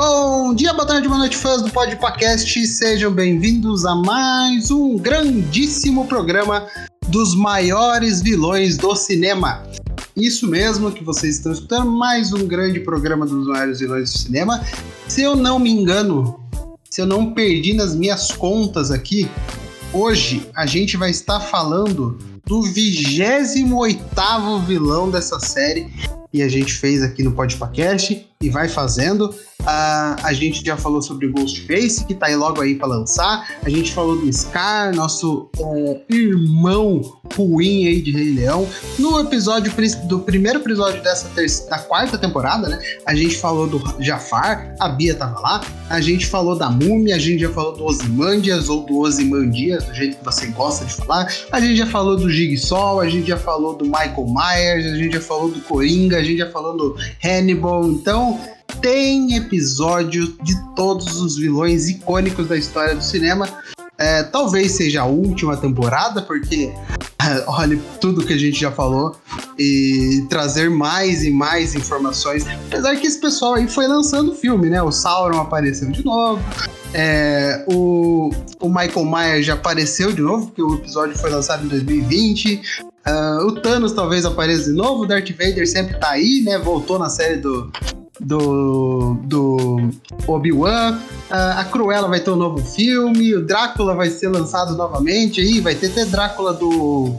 Bom dia, boa tarde, boa noite, fãs do Podpacast. Sejam bem-vindos a mais um grandíssimo programa dos maiores vilões do cinema. Isso mesmo que vocês estão escutando, mais um grande programa dos maiores vilões do cinema. Se eu não me engano, se eu não perdi nas minhas contas aqui, hoje a gente vai estar falando do 28 vilão dessa série e a gente fez aqui no Podpacast e vai fazendo. Uh, a gente já falou sobre Ghostface, que tá aí logo aí para lançar. A gente falou do Scar, nosso uh, irmão ruim aí de Rei Leão. No episódio do primeiro episódio dessa da quarta temporada, né? A gente falou do Jafar, a Bia tava lá. A gente falou da Múmia, a gente já falou do Ozymandias ou do Ozymandias, do jeito que você gosta de falar. A gente já falou do Jigsaw, a gente já falou do Michael Myers, a gente já falou do Coringa, a gente já falou do Hannibal. Então, tem episódio de todos os vilões icônicos da história do cinema. É, talvez seja a última temporada, porque olha tudo que a gente já falou e trazer mais e mais informações. Apesar que esse pessoal aí foi lançando filme, né? O Sauron apareceu de novo. É, o, o Michael Myers já apareceu de novo, porque o episódio foi lançado em 2020. Uh, o Thanos talvez apareça de novo. O Darth Vader sempre tá aí, né? Voltou na série do, do, do Obi-Wan. Uh, a Cruella vai ter um novo filme. O Drácula vai ser lançado novamente aí. Vai ter até Drácula do.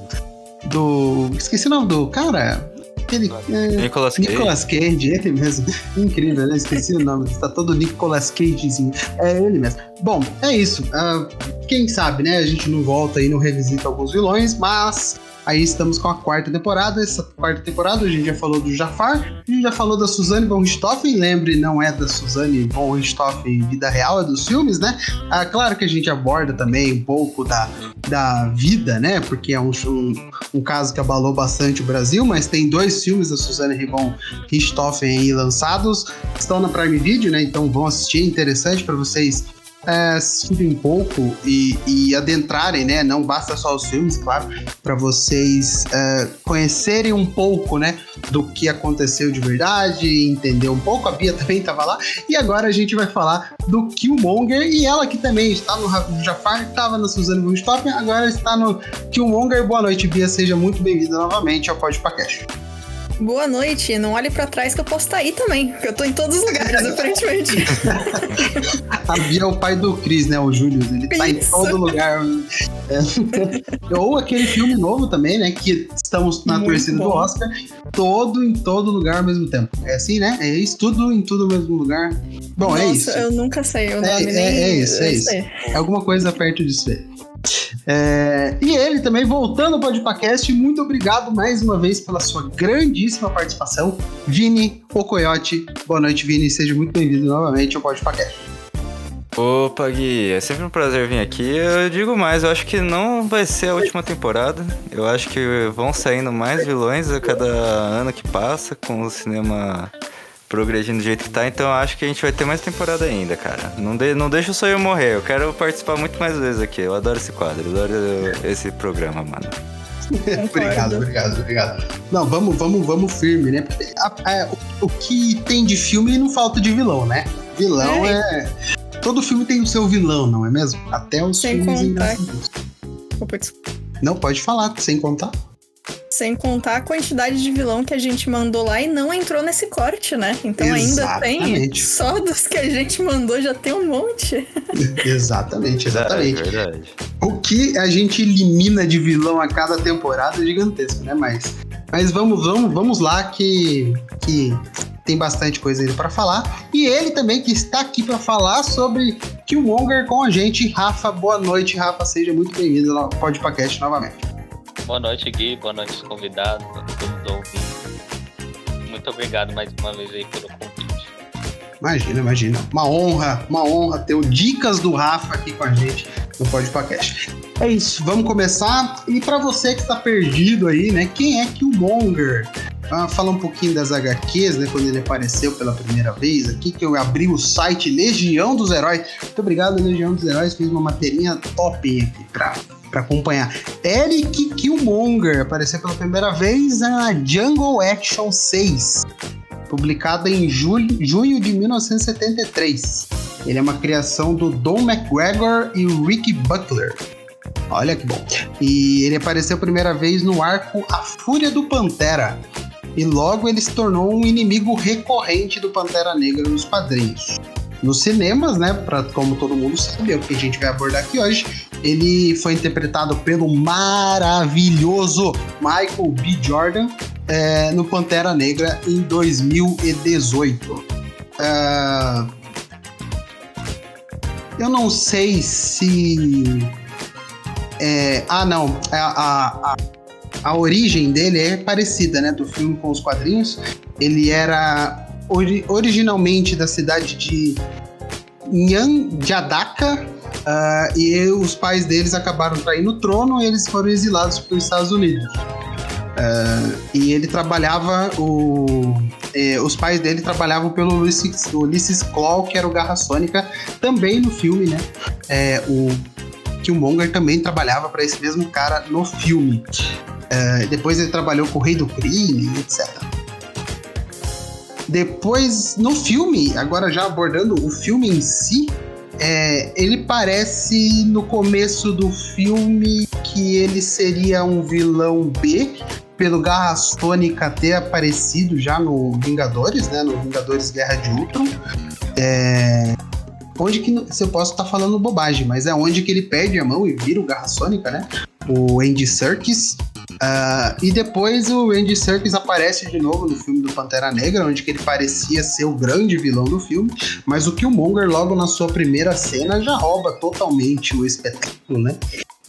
Do. Esqueci o nome do cara. Aquele, é, Nicolas Cage. Nicolas Cage, ele mesmo. Incrível, né? Esqueci o nome. Tá todo Nicolas Cagezinho. É ele mesmo. Bom, é isso. Uh, quem sabe, né? A gente não volta aí, não revisita alguns vilões, mas Aí estamos com a quarta temporada. Essa quarta temporada a gente já falou do Jafar, a gente já falou da Suzane von Richthofen. Lembre, não é da Suzane von Richthofen vida real, é dos filmes, né? Ah, claro que a gente aborda também um pouco da, da vida, né? Porque é um, um, um caso que abalou bastante o Brasil, mas tem dois filmes da Suzane von Richthofen aí lançados. Estão na Prime Video, né? Então vão assistir. Interessante para vocês é, um pouco e, e, adentrarem, né? Não basta só os filmes, claro, para vocês é, conhecerem um pouco, né? Do que aconteceu de verdade, entender um pouco. A Bia também estava lá. E agora a gente vai falar do Killmonger e ela que também está no, no Jafar, estava na Suzane von agora está no Killmonger. Boa noite, Bia. Seja muito bem-vinda novamente ao Podcast. Boa noite. Não olhe para trás que eu posso estar tá aí também, porque eu tô em todos os lugares, aparentemente. A Bia é o pai do Chris, né? O Júlio. Ele tá Isso. em todo lugar. É. Ou aquele filme novo também, né? Que estamos na Muito torcida bom. do Oscar. Todo em todo lugar ao mesmo tempo. É assim, né? É isso, tudo em tudo ao mesmo lugar. Bom, é Nossa, é isso. eu nunca sei o nome é, nem... é, é isso, é isso. É alguma coisa perto disso aí. É, e ele também voltando ao Podpacast, muito obrigado mais uma vez pela sua grandíssima participação, Vini Ocoyote. Boa noite, Vini, seja muito bem-vindo novamente ao Podpacast. Opa, Gui, é sempre um prazer vir aqui. Eu digo mais, eu acho que não vai ser a última temporada. Eu acho que vão saindo mais vilões a cada ano que passa com o cinema progredindo do jeito que tá, então acho que a gente vai ter mais temporada ainda, cara. Não, de, não deixa o sonho morrer, eu quero participar muito mais vezes aqui. Eu adoro esse quadro, eu adoro esse programa, mano. obrigado, obrigado, obrigado. Não, vamos, vamos, vamos firme, né? A, a, o, o, que tem de filme não falta de vilão, né? Vilão é. é... Todo filme tem o seu vilão, não é mesmo? Até os sem filmes contar. Não, pode falar, sem contar. Sem contar a quantidade de vilão que a gente mandou lá e não entrou nesse corte, né? Então exatamente. ainda tem. Só dos que a gente mandou já tem um monte. exatamente, exatamente. É verdade. O que a gente elimina de vilão a cada temporada é gigantesco, né? Mas, mas vamos, vamos, vamos lá que, que tem bastante coisa ainda para falar. E ele também que está aqui para falar sobre Killmonger com a gente, Rafa. Boa noite, Rafa. Seja muito bem-vindo ao Podcast novamente. Boa noite, Gui. Boa noite, os convidados, todos. Muito obrigado mais uma vez aí pelo convite. Imagina, imagina. Uma honra, uma honra ter o Dicas do Rafa aqui com a gente no Podcast. É isso, vamos começar. E para você que está perdido aí, né? Quem é Killmonger? Ah, falar um pouquinho das HQs, né? Quando ele apareceu pela primeira vez aqui, que eu abri o site Legião dos Heróis. Muito obrigado, Legião dos Heróis. Fiz uma materinha top aqui pra para acompanhar. Eric Killmonger apareceu pela primeira vez na Jungle Action 6. publicada em julho, junho de 1973. Ele é uma criação do Don McGregor e Ricky Butler. Olha que bom. E ele apareceu a primeira vez no arco A Fúria do Pantera. E logo ele se tornou um inimigo recorrente do Pantera Negra nos quadrinhos. Nos cinemas, né, pra, como todo mundo sabe, é o que a gente vai abordar aqui hoje, ele foi interpretado pelo maravilhoso Michael B. Jordan é, no Pantera Negra em 2018. Uh, é, eu não sei se é, ah, não. A, a, a, origem dele é parecida, né? Do filme com os quadrinhos. Ele era ori originalmente da cidade de Nyanjadaka. Uh, e os pais deles acabaram traindo o trono e eles foram exilados para os Estados Unidos. Uh, e ele trabalhava, o, eh, os pais dele trabalhavam pelo Ulysses, Ulysses Claw, que era o Garra Sônica, também no filme, né? É, o Killmonger também trabalhava para esse mesmo cara no filme. Uh, depois ele trabalhou com o Rei do Crime, etc. Depois, no filme, agora já abordando o filme em si, é, ele parece no começo do filme que ele seria um vilão B, pelo Garra Sônica ter aparecido já no Vingadores, né? No Vingadores Guerra de Ultron. É, onde que se eu posso estar tá falando bobagem, mas é onde que ele perde a mão e vira o Garra Sônica, né? O Andy Serkis. Uh, e depois o Andy Serkis aparece de novo no filme do Pantera Negra, onde ele parecia ser o grande vilão do filme, mas o Killmonger logo na sua primeira cena já rouba totalmente o espetáculo, né?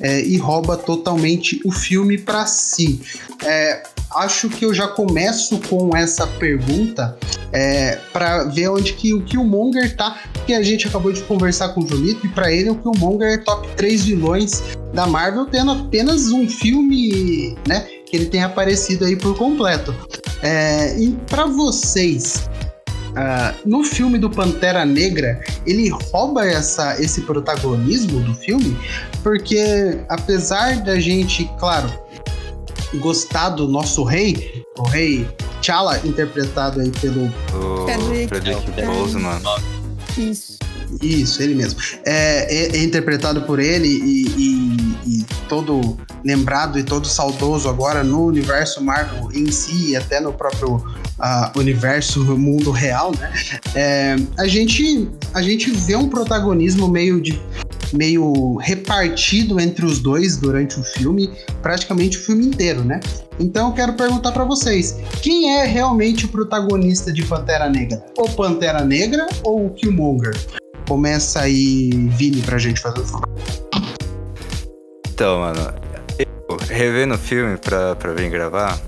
É, e rouba totalmente o filme para si. É, acho que eu já começo com essa pergunta é, para ver onde que o Killmonger tá, porque a gente acabou de conversar com o Julito e para ele o Killmonger é top 3 vilões da Marvel, tendo apenas um filme, né, que ele tem aparecido aí por completo. É, e para vocês, Uh, no filme do Pantera Negra, ele rouba essa, esse protagonismo do filme, porque apesar da gente, claro, gostar do nosso rei, o rei T'Challa, interpretado aí pelo o Frederick Boseman. Isso. Isso, ele mesmo. É, é, é interpretado por ele e, e, e, todo lembrado e todo saudoso agora no universo Marvel em si e até no próprio uh, universo, mundo real, né? É, a, gente, a gente vê um protagonismo meio de meio repartido entre os dois durante o filme, praticamente o filme inteiro, né? Então eu quero perguntar para vocês, quem é realmente o protagonista de Pantera Negra? O Pantera Negra ou o Killmonger? Começa aí, Vini, pra gente fazer o. Então, mano, eu revendo o filme pra, pra vir gravar,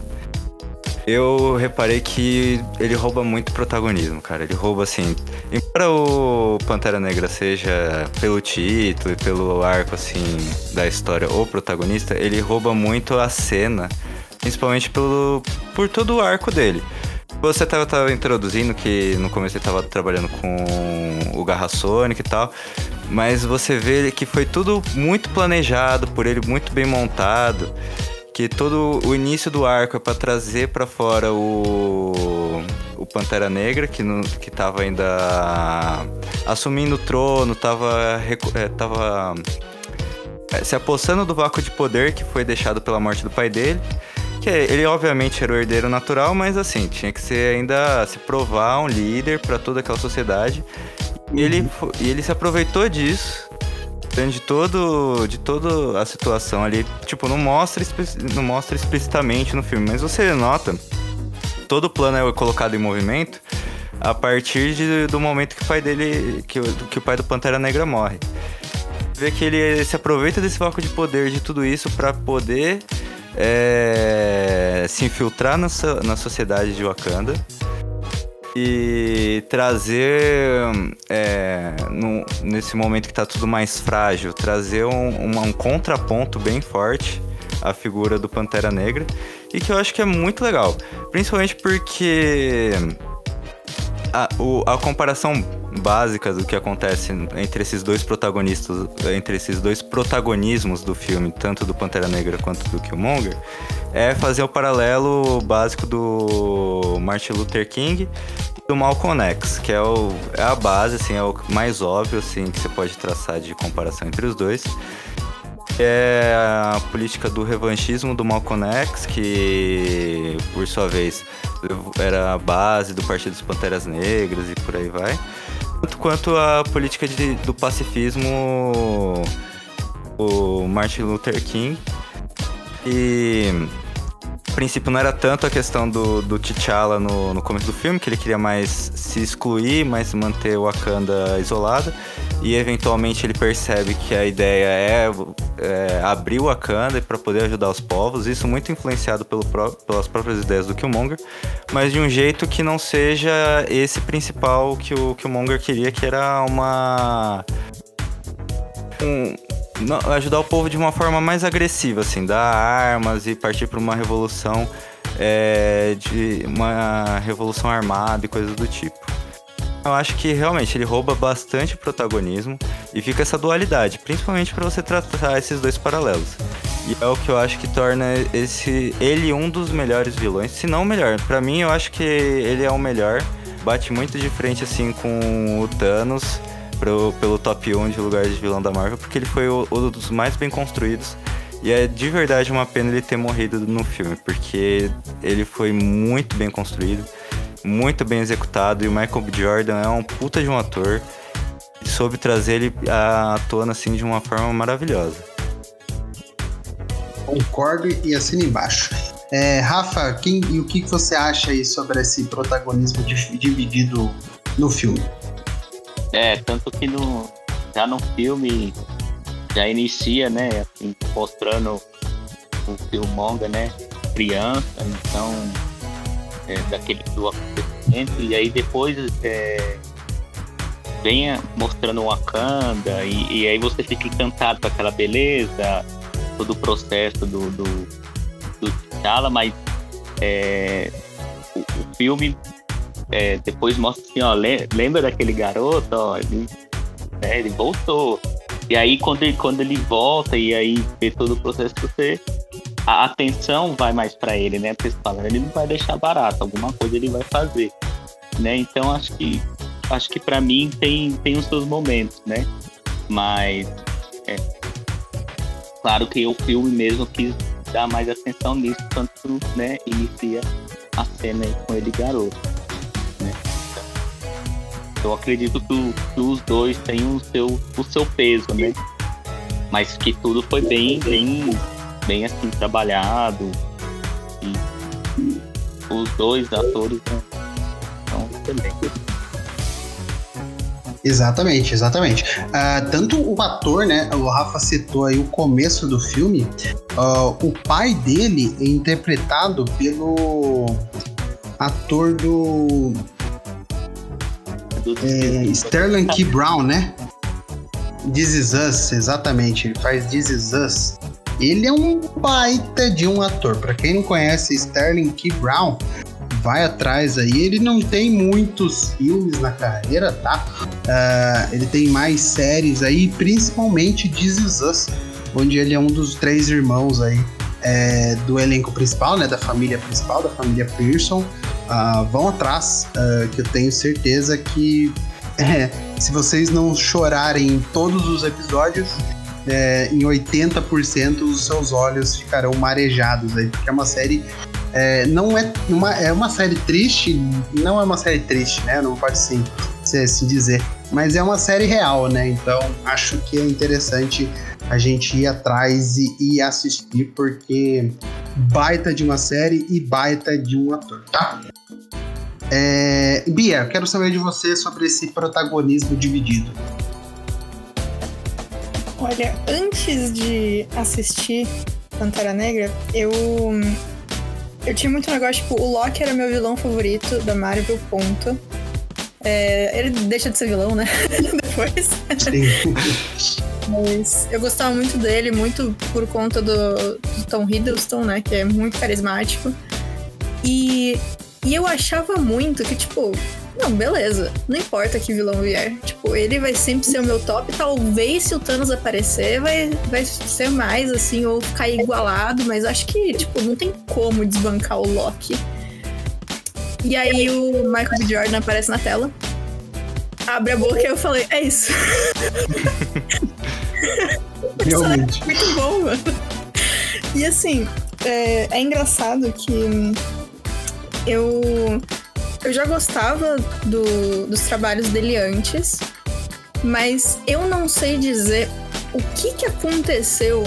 eu reparei que ele rouba muito protagonismo, cara. Ele rouba assim. Embora o Pantera Negra seja pelo título e pelo arco assim da história o protagonista, ele rouba muito a cena, principalmente pelo por todo o arco dele. Você tava, tava introduzindo que no começo ele tava trabalhando com o Garra Sonic e tal, mas você vê que foi tudo muito planejado por ele, muito bem montado que todo o início do arco é para trazer para fora o o Pantera Negra que no, que tava ainda assumindo o trono, tava é, tava é, se apossando do vácuo de poder que foi deixado pela morte do pai dele. Que ele obviamente era o herdeiro natural, mas assim, tinha que ser ainda se provar um líder para toda aquela sociedade. Uhum. E, ele, e ele se aproveitou disso de todo de toda a situação ali, tipo, não mostra não mostra explicitamente no filme, mas você nota todo o plano é colocado em movimento a partir de, do momento que o pai dele que, que o pai do Pantera Negra morre. Vê que ele se aproveita desse vácuo de poder de tudo isso para poder é, se infiltrar na, na sociedade de Wakanda e trazer, é, no, nesse momento que está tudo mais frágil, trazer um, um, um, contraponto bem forte à figura do Pantera Negra e que eu acho que é muito legal, principalmente porque a, o, a comparação básica do que acontece entre esses dois protagonistas, entre esses dois protagonismos do filme, tanto do Pantera Negra quanto do Killmonger, é fazer o paralelo básico do Martin Luther King e do Malcolm X, que é, o, é a base, assim, é o mais óbvio assim que você pode traçar de comparação entre os dois é a política do revanchismo do Malcolm X, que por sua vez era a base do Partido dos Panteras Negras e por aí vai. Tanto quanto a política de, do pacifismo o Martin Luther King. E a princípio não era tanto a questão do, do T'Challa no, no começo do filme, que ele queria mais se excluir, mas manter o Wakanda isolada. E eventualmente ele percebe que a ideia é, é abrir o Wakanda para poder ajudar os povos. Isso muito influenciado pelo, pelas próprias ideias do Killmonger, mas de um jeito que não seja esse principal que o Killmonger queria, que era uma. Um, ajudar o povo de uma forma mais agressiva, assim, dar armas e partir para uma revolução é, de uma revolução armada e coisas do tipo. Eu acho que realmente ele rouba bastante protagonismo e fica essa dualidade, principalmente para você tratar esses dois paralelos. E é o que eu acho que torna esse ele um dos melhores vilões, se não o melhor. Para mim, eu acho que ele é o melhor. Bate muito de frente assim com o Thanos pro, pelo top 1 de lugares de vilão da Marvel, porque ele foi o, um dos mais bem construídos. E é de verdade uma pena ele ter morrido no filme, porque ele foi muito bem construído, muito bem executado, e o Michael B. Jordan é um puta de um ator. E soube trazer ele à tona assim de uma forma maravilhosa. Concordo e assino embaixo. É, Rafa, quem, e o que você acha aí sobre esse protagonismo dividido no filme? É, tanto que no, já no filme já inicia, né, assim, mostrando o Killmonger, né, criança, então, é, daquele do acontecimento, e aí depois é, venha mostrando Wakanda, e, e, aí você fica encantado com aquela beleza, todo o processo do, do, do T'Challa, mas é, o, o filme é, depois mostra assim, ó, lembra daquele garoto, ó, ele, né, ele voltou. E aí quando ele, quando ele volta e aí vê todo o processo você a atenção vai mais para ele, né? Porque fala, ele não vai deixar barato, alguma coisa ele vai fazer, né? Então acho que acho que para mim tem tem os seus momentos, né? Mas é, claro que o filme mesmo quis dar mais atenção nisso, tanto né, inicia a cena com ele garoto. Eu acredito que, que os dois têm o seu, o seu peso, né? Mas que tudo foi bem, bem, bem assim, trabalhado. E os dois atores são excelentes. Exatamente, exatamente. Uh, tanto o ator, né? O Rafa citou aí o começo do filme. Uh, o pai dele é interpretado pelo ator do é, Sterling Key Brown, né? This Is Us, exatamente. Ele faz This Is Us. Ele é um baita de um ator. Para quem não conhece Sterling Key Brown, vai atrás aí. Ele não tem muitos filmes na carreira, tá? Uh, ele tem mais séries aí, principalmente This Is Us, onde ele é um dos três irmãos aí é, do elenco principal, né? Da família principal, da família Pearson uh, vão atrás, uh, que eu tenho certeza que é, se vocês não chorarem em todos os episódios, é, em 80% os seus olhos ficarão marejados aí, porque é uma série. É, não é uma, é uma série triste, não é uma série triste, né? Não pode assim, se assim dizer. Mas é uma série real, né? Então acho que é interessante a gente ir atrás e, e assistir, porque baita de uma série e baita de um ator, tá? É, Bia, quero saber de você sobre esse protagonismo dividido. Olha, antes de assistir Pantera Negra, eu eu tinha muito negócio, tipo, o Loki era meu vilão favorito da Marvel, ponto. É, ele deixa de ser vilão, né? Depois. Sim. Mas eu gostava muito dele, muito por conta do, do Tom Hiddleston, né? Que é muito carismático. E e eu achava muito que, tipo, Não, beleza. Não importa que vilão vier. Tipo, ele vai sempre ser o meu top. Talvez se o Thanos aparecer, vai, vai ser mais, assim, ou ficar igualado. Mas acho que, tipo, não tem como desbancar o Loki. E aí o Michael B. Jordan aparece na tela. Abre a boca e eu falei, é isso. Realmente. Muito bom, mano. E assim, é, é engraçado que eu, eu já gostava do, dos trabalhos dele antes, mas eu não sei dizer o que, que aconteceu,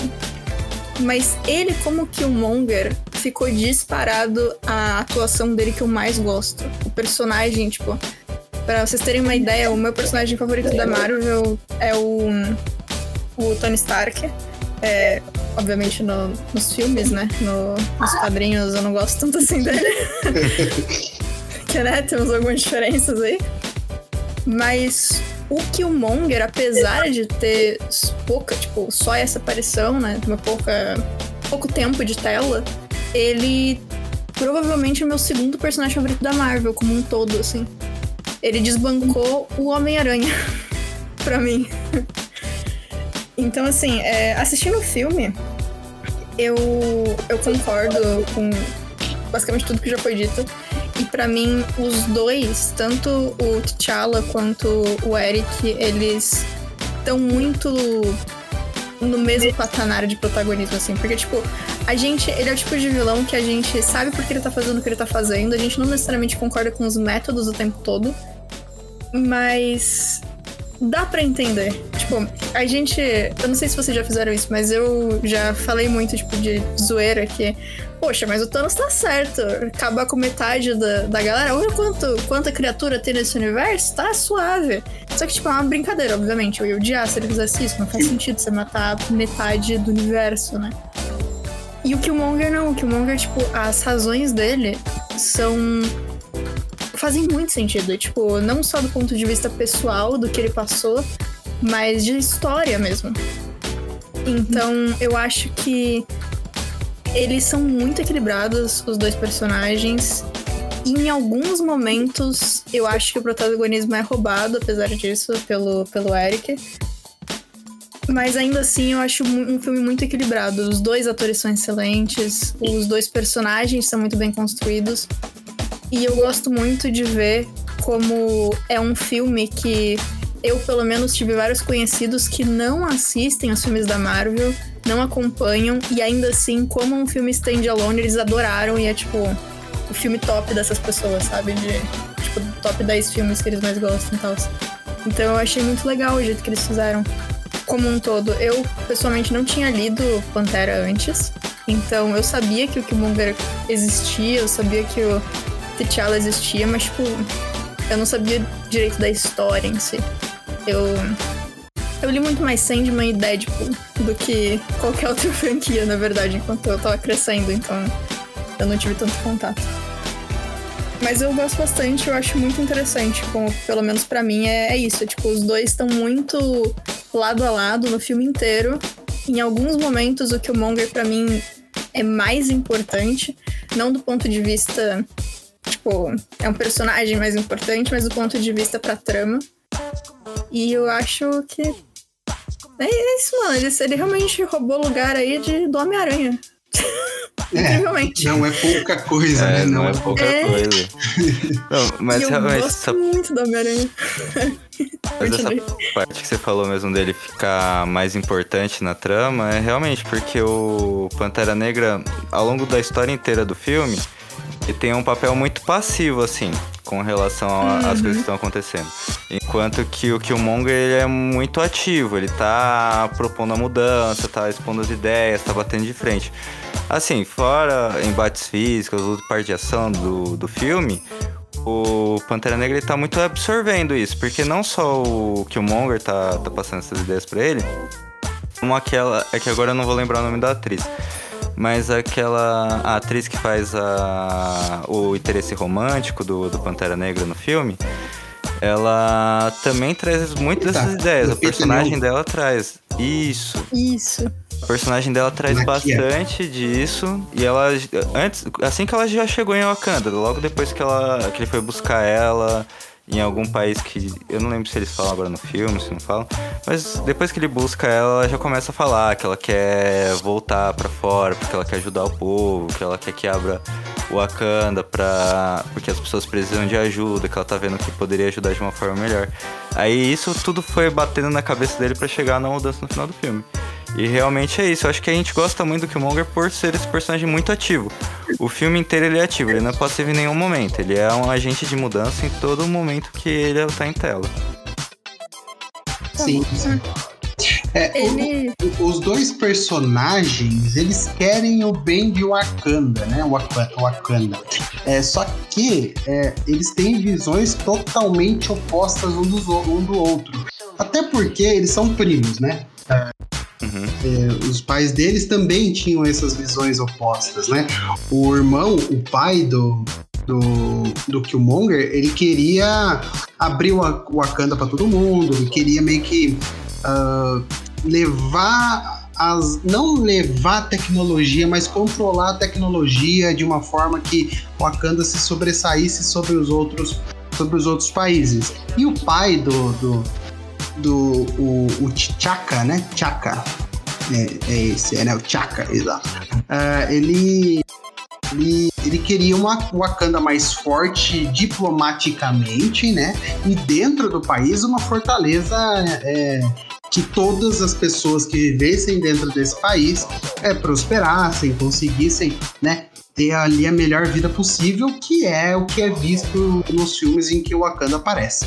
mas ele, como Killmonger, ficou disparado a atuação dele que eu mais gosto. O personagem, tipo, pra vocês terem uma ideia, o meu personagem favorito da Marvel é o, o Tony Stark. É, obviamente no, nos filmes, né? No, nos quadrinhos eu não gosto tanto assim dele. né, temos algumas diferenças aí. Mas o Killmonger, apesar de ter pouca, tipo, só essa aparição, né? Uma pouca. pouco tempo de tela, ele provavelmente é o meu segundo personagem favorito da Marvel, como um todo, assim. Ele desbancou o Homem-Aranha pra mim. Então, assim, é, assistindo o filme, eu, eu concordo com basicamente tudo que já foi dito. E para mim, os dois, tanto o T'Challa quanto o Eric, eles estão muito no mesmo patamar de protagonismo, assim. Porque, tipo, a gente. Ele é o tipo de vilão que a gente sabe porque ele tá fazendo o que ele tá fazendo. A gente não necessariamente concorda com os métodos o tempo todo. Mas dá para entender. Tipo, a gente. Eu não sei se vocês já fizeram isso, mas eu já falei muito, tipo, de zoeira que. Poxa, mas o Thanos tá certo. Acabar com metade da, da galera. Olha quanto, quanta criatura tem nesse universo, tá suave. Só que, tipo, é uma brincadeira, obviamente. Eu ia odiar se ele fizesse isso. Não faz sentido você matar metade do universo, né? E o Killmonger não. O Killmonger, tipo, as razões dele são fazem muito sentido. Tipo, não só do ponto de vista pessoal do que ele passou, mas de história mesmo. Então, eu acho que eles são muito equilibrados, os dois personagens. E em alguns momentos, eu acho que o protagonismo é roubado, apesar disso, pelo, pelo Eric. Mas ainda assim, eu acho um filme muito equilibrado. Os dois atores são excelentes, os dois personagens são muito bem construídos. E eu gosto muito de ver como é um filme que eu, pelo menos, tive vários conhecidos que não assistem os filmes da Marvel, não acompanham, e ainda assim, como um filme standalone, eles adoraram e é tipo o filme top dessas pessoas, sabe? De tipo, top 10 filmes que eles mais gostam e tal. Então eu achei muito legal o jeito que eles fizeram. Como um todo, eu pessoalmente não tinha lido Pantera antes, então eu sabia que o Killmonger existia, eu sabia que o T'Challa existia, mas, tipo, eu não sabia direito da história em si. Eu. Eu li muito mais Sandman e Deadpool do que qualquer outra franquia, na verdade, enquanto eu tava crescendo, então eu não tive tanto contato. Mas eu gosto bastante, eu acho muito interessante, como pelo menos para mim é, é isso. Tipo, os dois estão muito lado a lado no filme inteiro. Em alguns momentos, o Killmonger para mim é mais importante, não do ponto de vista Tipo, é um personagem mais importante, mas do ponto de vista pra trama. E eu acho que. É isso, mano. Ele, ele realmente roubou lugar aí de, do Homem-Aranha. É, Incrivelmente. Não é pouca coisa, É, né? não, é pouca É. coisa. Não, mas eu realmente, gosto essa, muito do Homem-Aranha. mas essa parte que você falou mesmo dele ficar mais importante na trama é realmente porque o Pantera Negra, ao longo da história inteira do filme, ele tem um papel muito passivo, assim, com relação às coisas que estão acontecendo. Enquanto que o Killmonger, ele é muito ativo, ele tá propondo a mudança, tá expondo as ideias, tá batendo de frente. Assim, fora embates físicos, luta parte de ação do, do filme, o Pantera Negra ele tá muito absorvendo isso, porque não só o Killmonger tá, tá passando essas ideias pra ele, como aquela. É que agora eu não vou lembrar o nome da atriz. Mas aquela a atriz que faz a, o interesse romântico do, do Pantera Negra no filme, ela também traz muito Eita, dessas ideias. A Lupita personagem dela traz. Isso. Isso. A personagem dela traz Maquia. bastante disso. E ela. Antes, assim que ela já chegou em Wakanda, logo depois que, ela, que ele foi buscar ela em algum país que eu não lembro se eles falam agora no filme, se não falam, mas depois que ele busca ela, ela já começa a falar que ela quer voltar para fora, porque ela quer ajudar o povo, que ela quer que abra o Wakanda para porque as pessoas precisam de ajuda, que ela tá vendo que poderia ajudar de uma forma melhor. Aí isso tudo foi batendo na cabeça dele para chegar na mudança no final do filme. E realmente é isso. Eu acho que a gente gosta muito do Killmonger por ser esse personagem muito ativo. O filme inteiro ele é ativo, ele não é passivo em nenhum momento. Ele é um agente de mudança em todo momento que ele tá em tela. Sim. É, Ele- o- os dois personagens, eles querem o bem de Wakanda, né? Waka- Wakanda. É, só que é, eles têm visões totalmente opostas um, dos, um do outro. Até porque eles são primos, né? Uhum. É, os pais deles também tinham essas visões opostas, né? O irmão, o pai do, do, do Killmonger, ele queria abrir o Wa- o Wakanda para todo mundo, ele queria meio que ah, levar as. não levar a tecnologia, mas controlar a tecnologia de uma forma que o Wakanda se sobressaísse sobre os outros, sobre os outros países. E o pai do. do do o, o T'Chaka, né? T'Chaka. É, é esse, é né? O T'Chaka, exato. Ah, ele, ele, ele queria uma Wakanda mais forte diplomaticamente, né? E dentro do país uma fortaleza é, que todas as pessoas que vivessem dentro desse país é, prosperassem, conseguissem, né? Ter ali a melhor vida possível, que é o que é visto nos filmes em que o Wakanda aparece.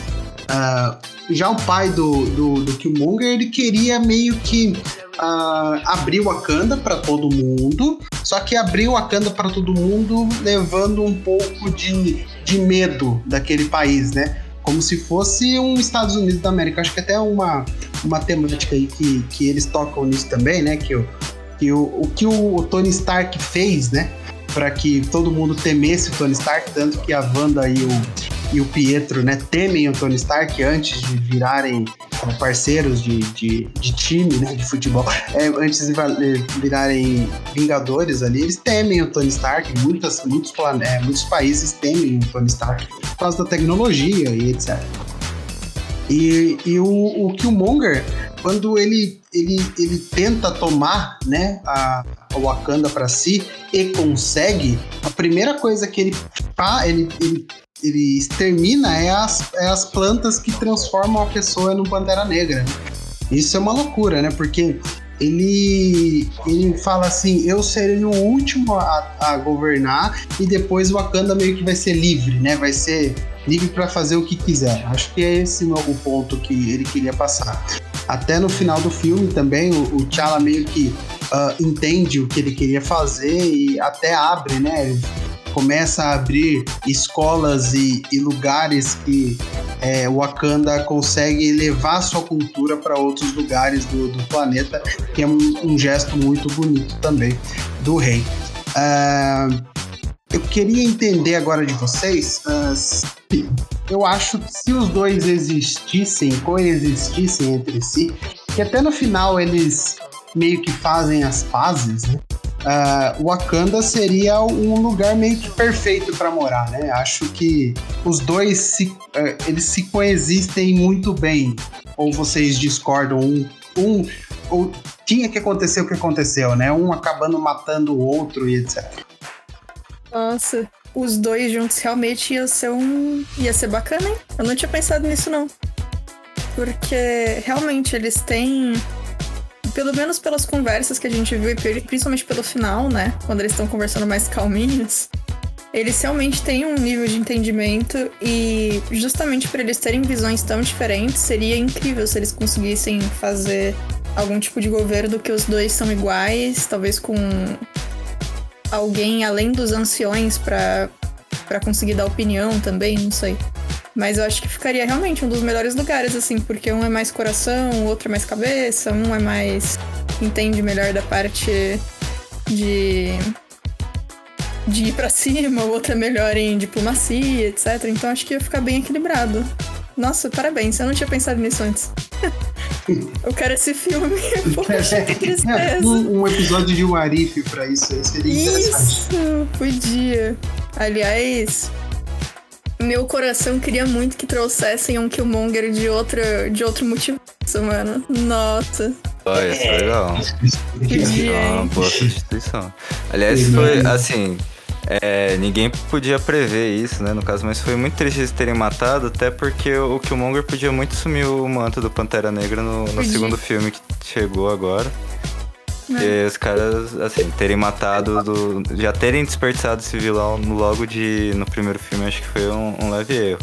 Ah, já o pai do, do, do Killmonger, ele queria meio que ah, abrir Wakanda para todo mundo, só que abrir o Wakanda para todo mundo levando um pouco de, de medo daquele país, né? Como se fosse um Estados Unidos da América. Acho que até uma, uma temática aí que, que eles tocam nisso também, né? Que, que o, o que o Tony Stark fez, né? Para que todo mundo temesse o Tony Stark, tanto que a Wanda e o, e o Pietro, né, temem o Tony Stark antes de virarem eh, parceiros de, de, de time, né, de futebol, É, antes de virarem vingadores ali, eles temem o Tony Stark, muitas, muitos, eh, muitos países temem o Tony Stark por causa da tecnologia e etc. E, e o, o Killmonger, quando ele, ele, ele tenta tomar né, a, a Wakanda para si e consegue, a primeira coisa que ele, ele, ele ele extermina é as, é as plantas que transformam a pessoa num Pantera Negra. Isso é uma loucura, né? Porque ele, ele fala assim: eu serei o último a, a governar e depois Wakanda meio que vai ser livre, né? Vai ser livre para fazer o que quiser. Acho que é esse o ponto que ele queria passar. Até no final do filme também, o, o T'Challa meio que ah, entende o que ele queria fazer e até abre, né? Começa a abrir escolas e, e lugares que é, Wakanda consegue levar sua cultura para outros lugares do, do planeta, que é um, um gesto muito bonito também do rei. Ah, eu queria entender agora de vocês. eu acho que se os dois existissem, coexistissem entre si, que até no final eles meio que fazem as pazes, né? Ah, Wakanda seria um lugar meio que perfeito para morar, né? Acho que os dois se, eh, eles se coexistem muito bem. Ou vocês discordam um, um ou tinha que acontecer o que aconteceu, né? Um acabando matando o outro e etc. Nossa, os dois juntos realmente ia ser um. ia ser bacana, hein? Eu não tinha pensado nisso, não. Porque realmente eles têm. Pelo menos pelas conversas que a gente viu, e pri- principalmente pelo final, né? Quando eles estão conversando mais calminhos. Eles realmente têm um nível de entendimento e justamente por eles terem visões tão diferentes, seria incrível se eles conseguissem fazer algum tipo de governo que os dois são iguais, talvez com alguém além dos anciões pra para conseguir dar opinião também, não sei. Mas eu acho que ficaria realmente um dos melhores lugares, assim, porque um é mais coração, o outro é mais cabeça, um é mais. entende melhor da parte de. de ir pra cima, o outro é melhor em diplomacia, etc. Então acho que ia ficar bem equilibrado. Nossa, parabéns, eu não tinha pensado nisso antes. eu quero esse filme. Poxa, que tristeza. um, um episódio de um Arif pra isso aí seria interessante. Isso, podia. Aliás, meu coração queria muito que trouxessem um Killmonger de, outra, de outro multiverso, mano. Nossa. Olha, isso é legal. Podia, É uma hein? boa substituição. Aliás, foi assim. É, ninguém podia prever isso, né? No caso, mas foi muito triste eles terem matado, até porque o Killmonger podia muito sumir o manto do Pantera Negra no, no segundo filme que chegou agora. E os caras, assim, terem matado, do, já terem desperdiçado esse vilão logo de. no primeiro filme, acho que foi um, um leve erro.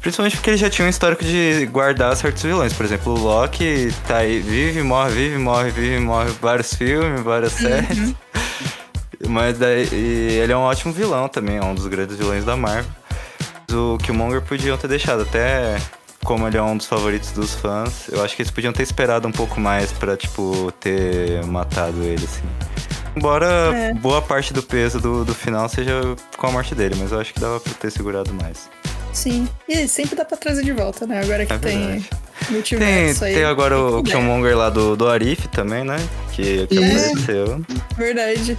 Principalmente porque ele já tinha um histórico de guardar certos vilões. Por exemplo, o Loki tá aí, vive, morre, vive, morre, vive, morre, vários filmes, várias séries. Mas daí, ele é um ótimo vilão também, é um dos grandes vilões da Marvel. O Killmonger podiam ter deixado, até como ele é um dos favoritos dos fãs, eu acho que eles podiam ter esperado um pouco mais pra, tipo, ter matado ele, assim. Embora É. boa parte do peso do, do final seja com a morte dele, mas eu acho que dava pra ter segurado mais. Sim. E sempre dá pra trazer de volta, né? Agora que É tem verdade. Tem, tem agora o Killmonger lá do, do Arif também, né? Que, que apareceu. Verdade.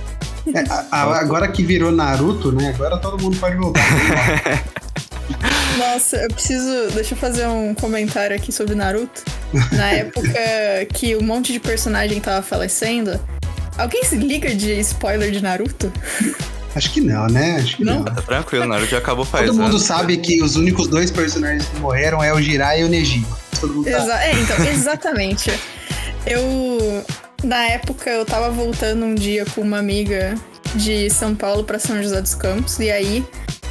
É, a- a- agora que virou Naruto, né? Agora todo mundo pode voltar. Nossa, eu preciso. Deixa eu fazer um comentário aqui sobre Naruto. Na época que um monte de personagem tava falecendo, alguém se liga de spoiler de Naruto? Acho que não, né? Acho que Não? não. Tá tranquilo, Naruto já acabou faz Todo mundo anos. sabe que os únicos dois personagens que morreram é o Jiraiya e o Neji. Todo mundo sabe. Exa é, então, exatamente. Eu. Na época eu tava voltando um dia com uma amiga de São Paulo pra São José dos Campos, e aí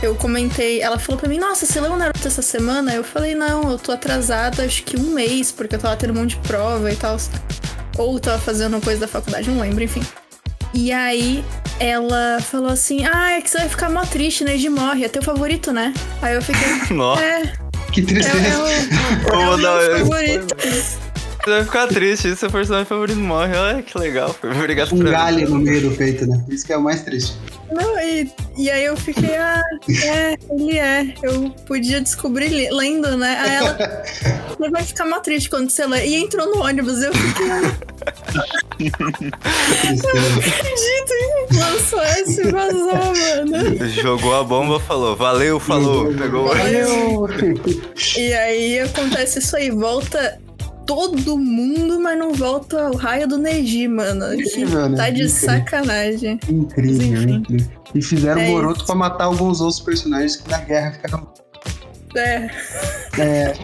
eu comentei, ela falou pra mim, nossa, você leu Naruto essa semana? Eu falei, não, eu tô atrasada acho que um mês, porque eu tava tendo um monte de prova e tal. Ou tava fazendo coisa da faculdade, não lembro, enfim. E aí ela falou assim, ah, é que você vai ficar mó triste, né? De morre, é teu favorito, né? Aí eu fiquei, Nossa, é, Que é, tristeza. é, o, é o meu eu- favorito. você vai ficar triste, e seu personagem favorito morre. Olha que legal. Obrigado Um por galho no meio do peito, né? Isso que é o mais triste. Não, e, e aí eu fiquei, ah, é, ele é. Eu podia descobrir lendo, né? Aí ela, você vai ficar mal triste quando você lê. E entrou no ônibus, eu fiquei, ah, Tristeza. acredito, hein? Lançou essa e vazou, mano. Jogou a bomba, falou. Valeu, falou. Pegou. Valeu. E aí acontece isso aí, volta todo mundo, mas não volta o raio do Neji, mano. Que Incrível, né? tá de Incrível. sacanagem. Incrível, Enfim. incrível. E fizeram É Boruto isso. pra matar alguns outros personagens que na guerra ficaram. É. É,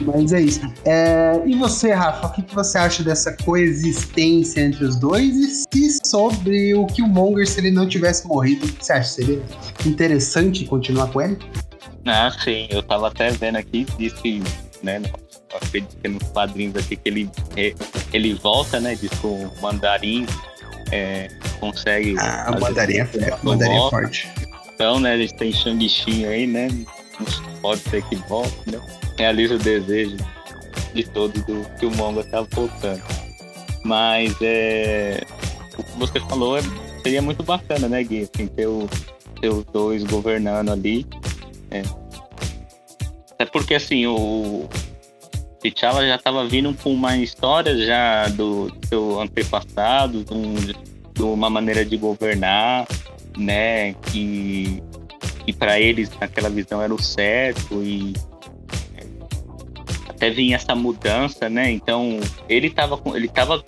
mas é isso. É, e você, Rafa, o que, que você acha dessa coexistência entre os dois? E se sobre o Killmonger, se ele não tivesse morrido, o que você acha? Seria interessante continuar com ele? Ah, sim, eu tava até vendo aqui, diz que, né, no- acredito que nos quadrinhos aqui que ele, é, ele volta, né, diz que o mandarim é, consegue... Ah, fazer mandarim é, mandarim é forte. Então, né, a gente tem Shang-Chi aí, né, pode ser que volte, né, realiza o desejo de todos do que o Monga tá voltando. Mas, é, o que você falou é, seria muito bacana, né, Gui, assim, ter, o, ter os dois governando ali, é porque assim, o T'Challa já estava vindo com uma história já do seu antepassado, de, um- de uma maneira de governar, né? Que, que para eles naquela visão era o certo e até vinha essa mudança, né? Então ele estava ele tava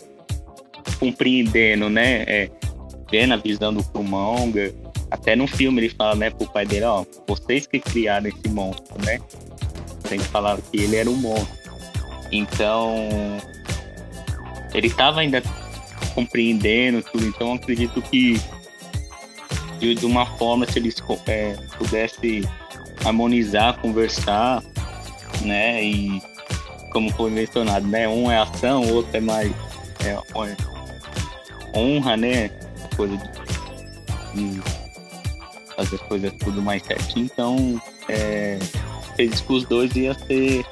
compreendendo, né? É, vendo a visão do Killmonger. Até no filme ele fala, né, pro pai dele, ó, vocês que criaram esse monstro, né? Tem que falar que ele era um monstro. Então, ele estava ainda compreendendo tudo. Então, acredito que de, uma forma, se eles é, pudessem harmonizar, conversar, né? E como foi mencionado, né? Um é ação, o outro é mais é, é honra, né? Coisa de fazer as coisas tudo mais certinho. Então, é, acredito que os dois ia ser,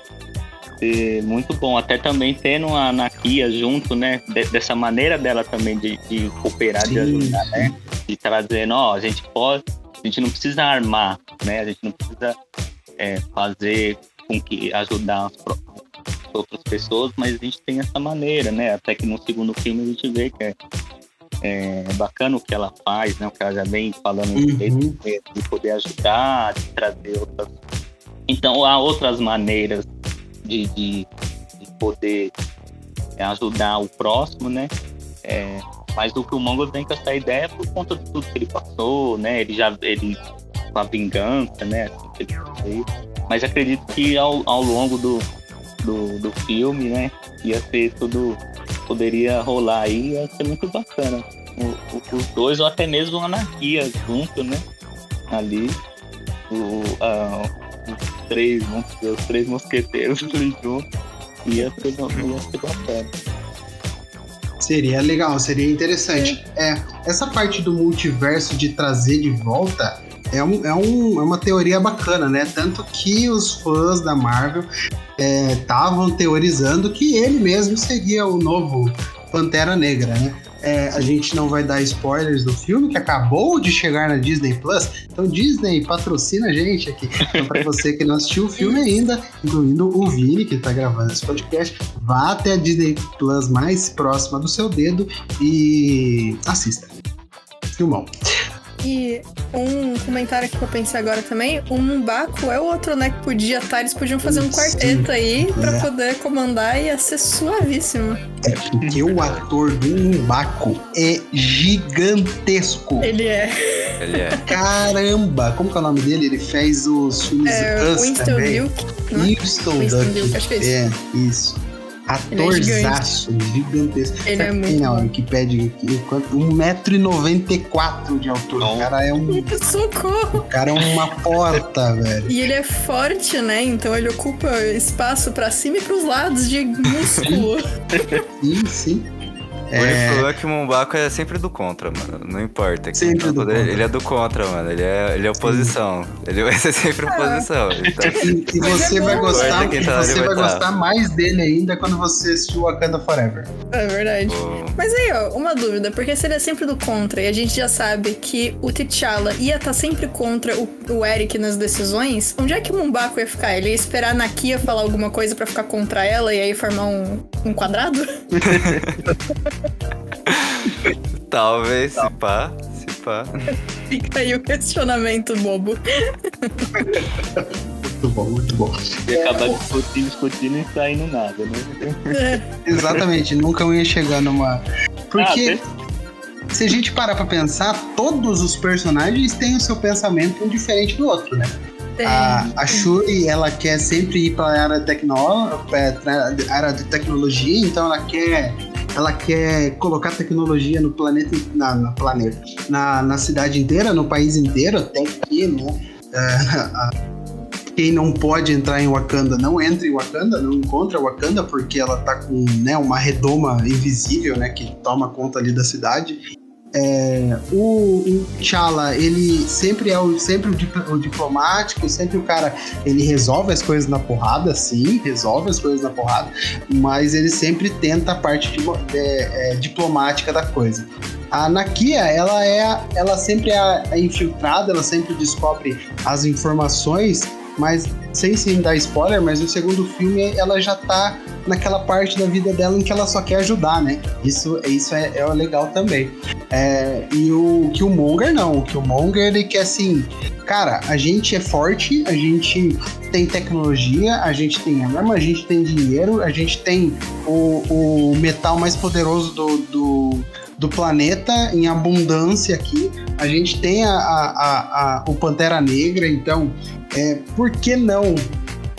ser muito bom. Até também tendo a Nakia junto, né? de- dessa maneira dela também de, de cooperar, de Sim, ajudar, né? De trazendo, ó, a gente pode, a gente não precisa armar, né? A gente não precisa é, fazer com que ajudar as, as outras pessoas, mas a gente tem essa maneira, né? Até que no segundo filme a gente vê que é, é bacana o que ela faz, né? O que ela já vem falando Uhum. de, de poder ajudar, de trazer outras. Então há outras maneiras de, de, de poder é, ajudar o próximo, né? É, mas o que o Mongo vem com essa ideia é por conta de tudo que ele passou, né? Ele já ele com a vingança, né? Assim. Mas acredito que ao, ao longo do, do, do filme, né? Ia ser tudo poderia rolar aí, ia ser muito bacana. O, o, os dois, ou até mesmo a anarquia junto, né? Ali. O, a, os três, vamos dizer, os três mosqueteiros ali junto. Ia ser, ia ser bacana. Seria legal, seria interessante. É, essa parte do multiverso de trazer de volta é, um, é, um, é uma teoria bacana, né? Tanto que os fãs da Marvel estavam teorizando que ele mesmo seria o novo Pantera Negra, né? É, a gente não vai dar spoilers do filme que acabou de chegar na Disney Plus. Então, Disney patrocina a gente aqui. Então, para você que não assistiu o filme ainda, incluindo o Vini, que está gravando esse podcast, vá até a Disney Plus mais próxima do seu dedo e assista. Filmão. E um comentário que eu pensei agora também, o Mumbaco é o outro, né, que podia estar, eles podiam fazer um Sim. quarteto aí pra É. poder comandar e ia ser suavíssimo. É porque o ator do Mbaco é gigantesco. Ele é, Ele é. Caramba! Como que é o nome dele? Ele fez os filmes é Us Winston também. Duke, não é? Winston Winston Duck. Duke, acho que é isso. É, isso. Ele é Atorzaço, gigantesco. Ele é muito na bom. Wikipedia aqui, quanto- 1,94m de altura. O cara é um. Socorro! O cara é uma porta, velho. E ele é forte, né? Então ele ocupa espaço pra cima e pros lados de músculo. Sim, sim. O único É, problema é que o Mumbaco é sempre do contra, mano. Não importa. Sempre tá do poder-. Ele é do contra, mano. Ele é, ele é oposição. Ele vai ser sempre oposição. Então, e, e você é vai gostar, tá você vai vai tá. gostar mais dele ainda quando você assistir Wakanda Forever. É verdade. Mas aí, ó, uma dúvida, porque se ele é sempre do contra e a gente já sabe que o T'Challa ia estar sempre contra o, o Eric nas decisões, onde é que o Mumbaco ia ficar? Ele ia esperar a Nakia falar alguma coisa pra ficar contra ela e aí formar um, um quadrado? Talvez, se pá, se pá. Fica aí o questionamento bobo. Muito bom, muito bom. E acabar discutindo, discutindo e saindo nada, né? É, Exatamente, nunca ia chegar numa. Porque Ah, se a gente parar pra pensar, todos os personagens têm o seu pensamento um diferente do outro, né? tem. A, a Shuri, ela quer sempre ir pra área, tecno, é, tra- área de tecnologia, então ela quer. Ela quer colocar tecnologia no planeta, na, na planeta, na, na cidade inteira, no país inteiro, até que, né? é, quem não pode entrar em Wakanda não entra em Wakanda, não encontra Wakanda porque ela tá com né, uma redoma invisível, né, que toma conta ali da cidade. É, o, o T'Challa, ele sempre é o, sempre o, o diplomático, sempre o cara, ele resolve as coisas na porrada, sim, resolve as coisas na porrada, mas ele sempre tenta a parte de- é, é, diplomática da coisa. A Nakia, ela é, ela sempre é infiltrada, ela sempre descobre as informações, mas sem se dar spoiler, mas no segundo filme ela já tá naquela parte da vida dela em que ela só quer ajudar, né? Isso, isso é, é legal também. É, e o Killmonger não, o Killmonger ele quer assim, cara, a gente é forte, a gente tem tecnologia, a gente tem arma, a gente tem dinheiro, a gente tem o, o metal mais poderoso do, do, do planeta em abundância aqui, a gente tem a, a, a- o Pantera Negra, então é, por que não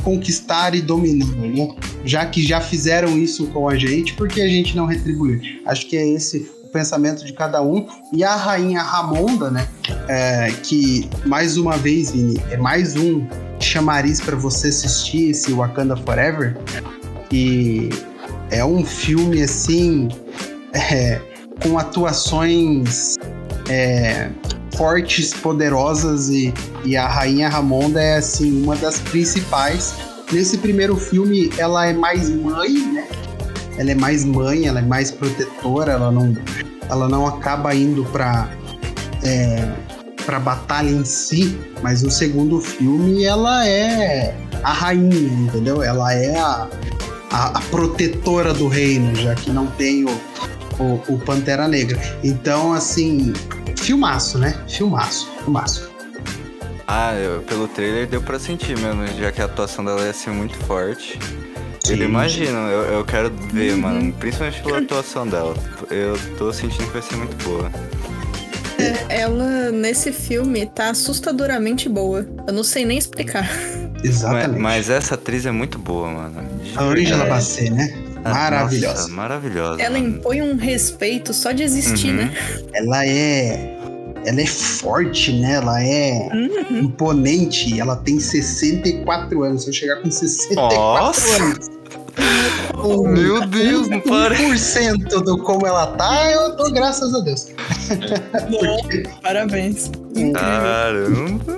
conquistar e dominar, né? Já que já fizeram isso com a gente, por que a gente não retribuir? Acho que é esse o pensamento de cada um. E a rainha Ramonda, né? é, que mais uma vez, Vini, é mais um chamariz para você assistir esse Wakanda Forever. E é um filme assim é, com atuações é, fortes, poderosas e, e a rainha Ramonda é assim uma das principais. Nesse primeiro filme, ela é mais mãe, né? Ela é mais mãe, ela é mais protetora, ela não, ela não acaba indo para é, para batalha em si, mas no segundo filme ela é a rainha, entendeu? Ela é a, a, a protetora do reino, já que não tem o, o, o Pantera Negra. Então, assim, filmaço, né? Filmaço, filmaço. Ah, eu- pelo trailer deu pra sentir mesmo, já que a atuação dela ia ser muito forte. Eu Sim. imagino, eu, eu quero ver, mano, principalmente pela atuação dela. Eu tô sentindo que vai ser muito boa. Ela, nesse filme, tá assustadoramente boa. Eu não sei nem explicar. Mas, Exatamente. mas essa atriz é muito boa, mano. De a Angela É. Bassett, né? Maravilhosa. nossa, maravilhosa. Ela mano. impõe um respeito só de existir, Uhum. né? Ela é. Ela é forte, né? Ela é Uhum. imponente. Ela tem 64 anos. Se eu chegar com 64 Nossa! anos. Meu Deus, não para. 1% do como ela tá, eu dou graças a Deus. Parabéns. Incrível. Caramba.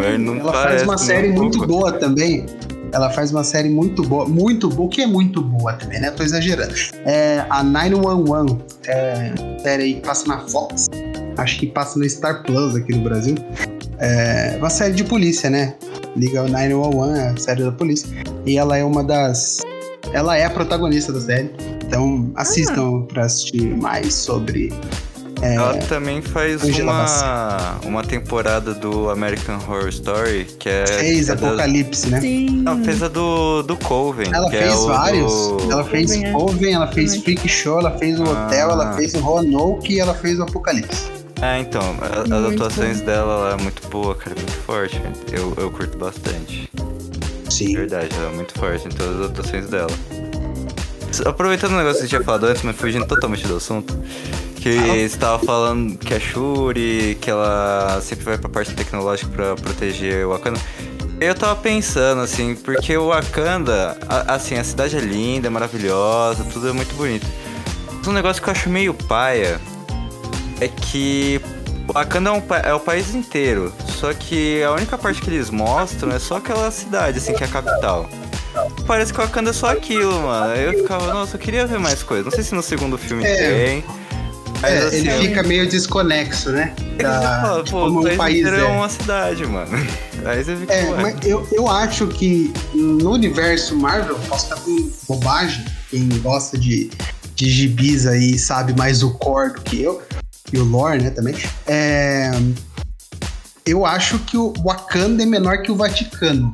Mas não ela faz uma série um muito pouco. boa também. Ela faz uma série muito boa, muito boa, que é muito boa também, né? Tô exagerando. É a 911, é, série aí que passa na Fox, acho que passa no Star Plus aqui no Brasil. É uma série de polícia, né? Liga o 911, é a série da polícia. E ela é uma das. Ela é a protagonista da série. Então assistam pra assistir mais sobre. É, Ela também faz uma, uma temporada do American Horror Story, que é. fez é Apocalipse, né? Sim. Não, fez a do, do Coven. Ela que fez é o vários. do- Ela fez Coven, é. Coven, ela fez Também. Freak Show, ela fez o Ah. Hotel, ela fez o Roanoke e ela fez o Apocalipse. É, então, a- as atuações dela lá é muito boa, cara, muito forte. Eu, eu curto bastante. Sim. Verdade, ela é muito forte em todas as atuações dela. Aproveitando o negócio que você tinha falado antes, mas fugindo totalmente do assunto, que você estava falando que a Shuri, que ela sempre vai pra parte tecnológica pra proteger o Wakanda. Eu tava pensando, assim, porque o Wakanda, a- assim, a cidade é linda, é maravilhosa, tudo é muito bonito. Um negócio que eu acho meio paia é que o Wakanda é, um é o país inteiro, só que a única parte que eles mostram é só aquela cidade, assim, que é a capital. Parece que o Wakanda é só aquilo, mano. Aí eu ficava, nossa, eu queria ver mais coisas. Não sei se no segundo filme É. tem. Mas, É, assim, ele fica meio desconexo, né? Da, fala, pô, como o o país, é. é. uma cidade, mano. Aí você fica, É, mas eu, eu acho que no universo Marvel, posso estar com bobagem, quem gosta de, de gibis aí sabe mais o core do que eu, e o lore, né, também. É, eu acho que o Wakanda é menor que o Vaticano.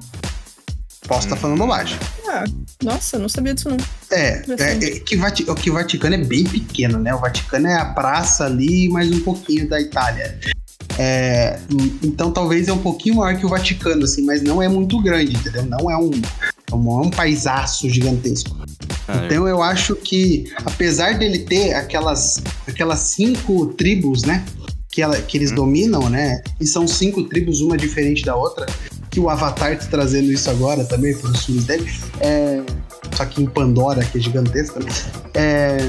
Posso estar falando bobagem. Ah, nossa, eu não sabia disso não. É, é, é que, Vati- o que o Vaticano é bem pequeno, né? O Vaticano é a praça ali e mais um pouquinho da Itália. É, en- então talvez é um pouquinho maior que o Vaticano, assim, mas não é muito grande, entendeu? Não é um, não é um paisaço gigantesco. Ah, Então eu acho que, apesar dele ter aquelas, aquelas cinco tribos, né? Que, ela, que eles dominam, né? E são cinco tribos, uma diferente da outra. Que o Avatar tá trazendo isso agora também para os filmes dele. É, só que em Pandora, que é gigantesca, né? É,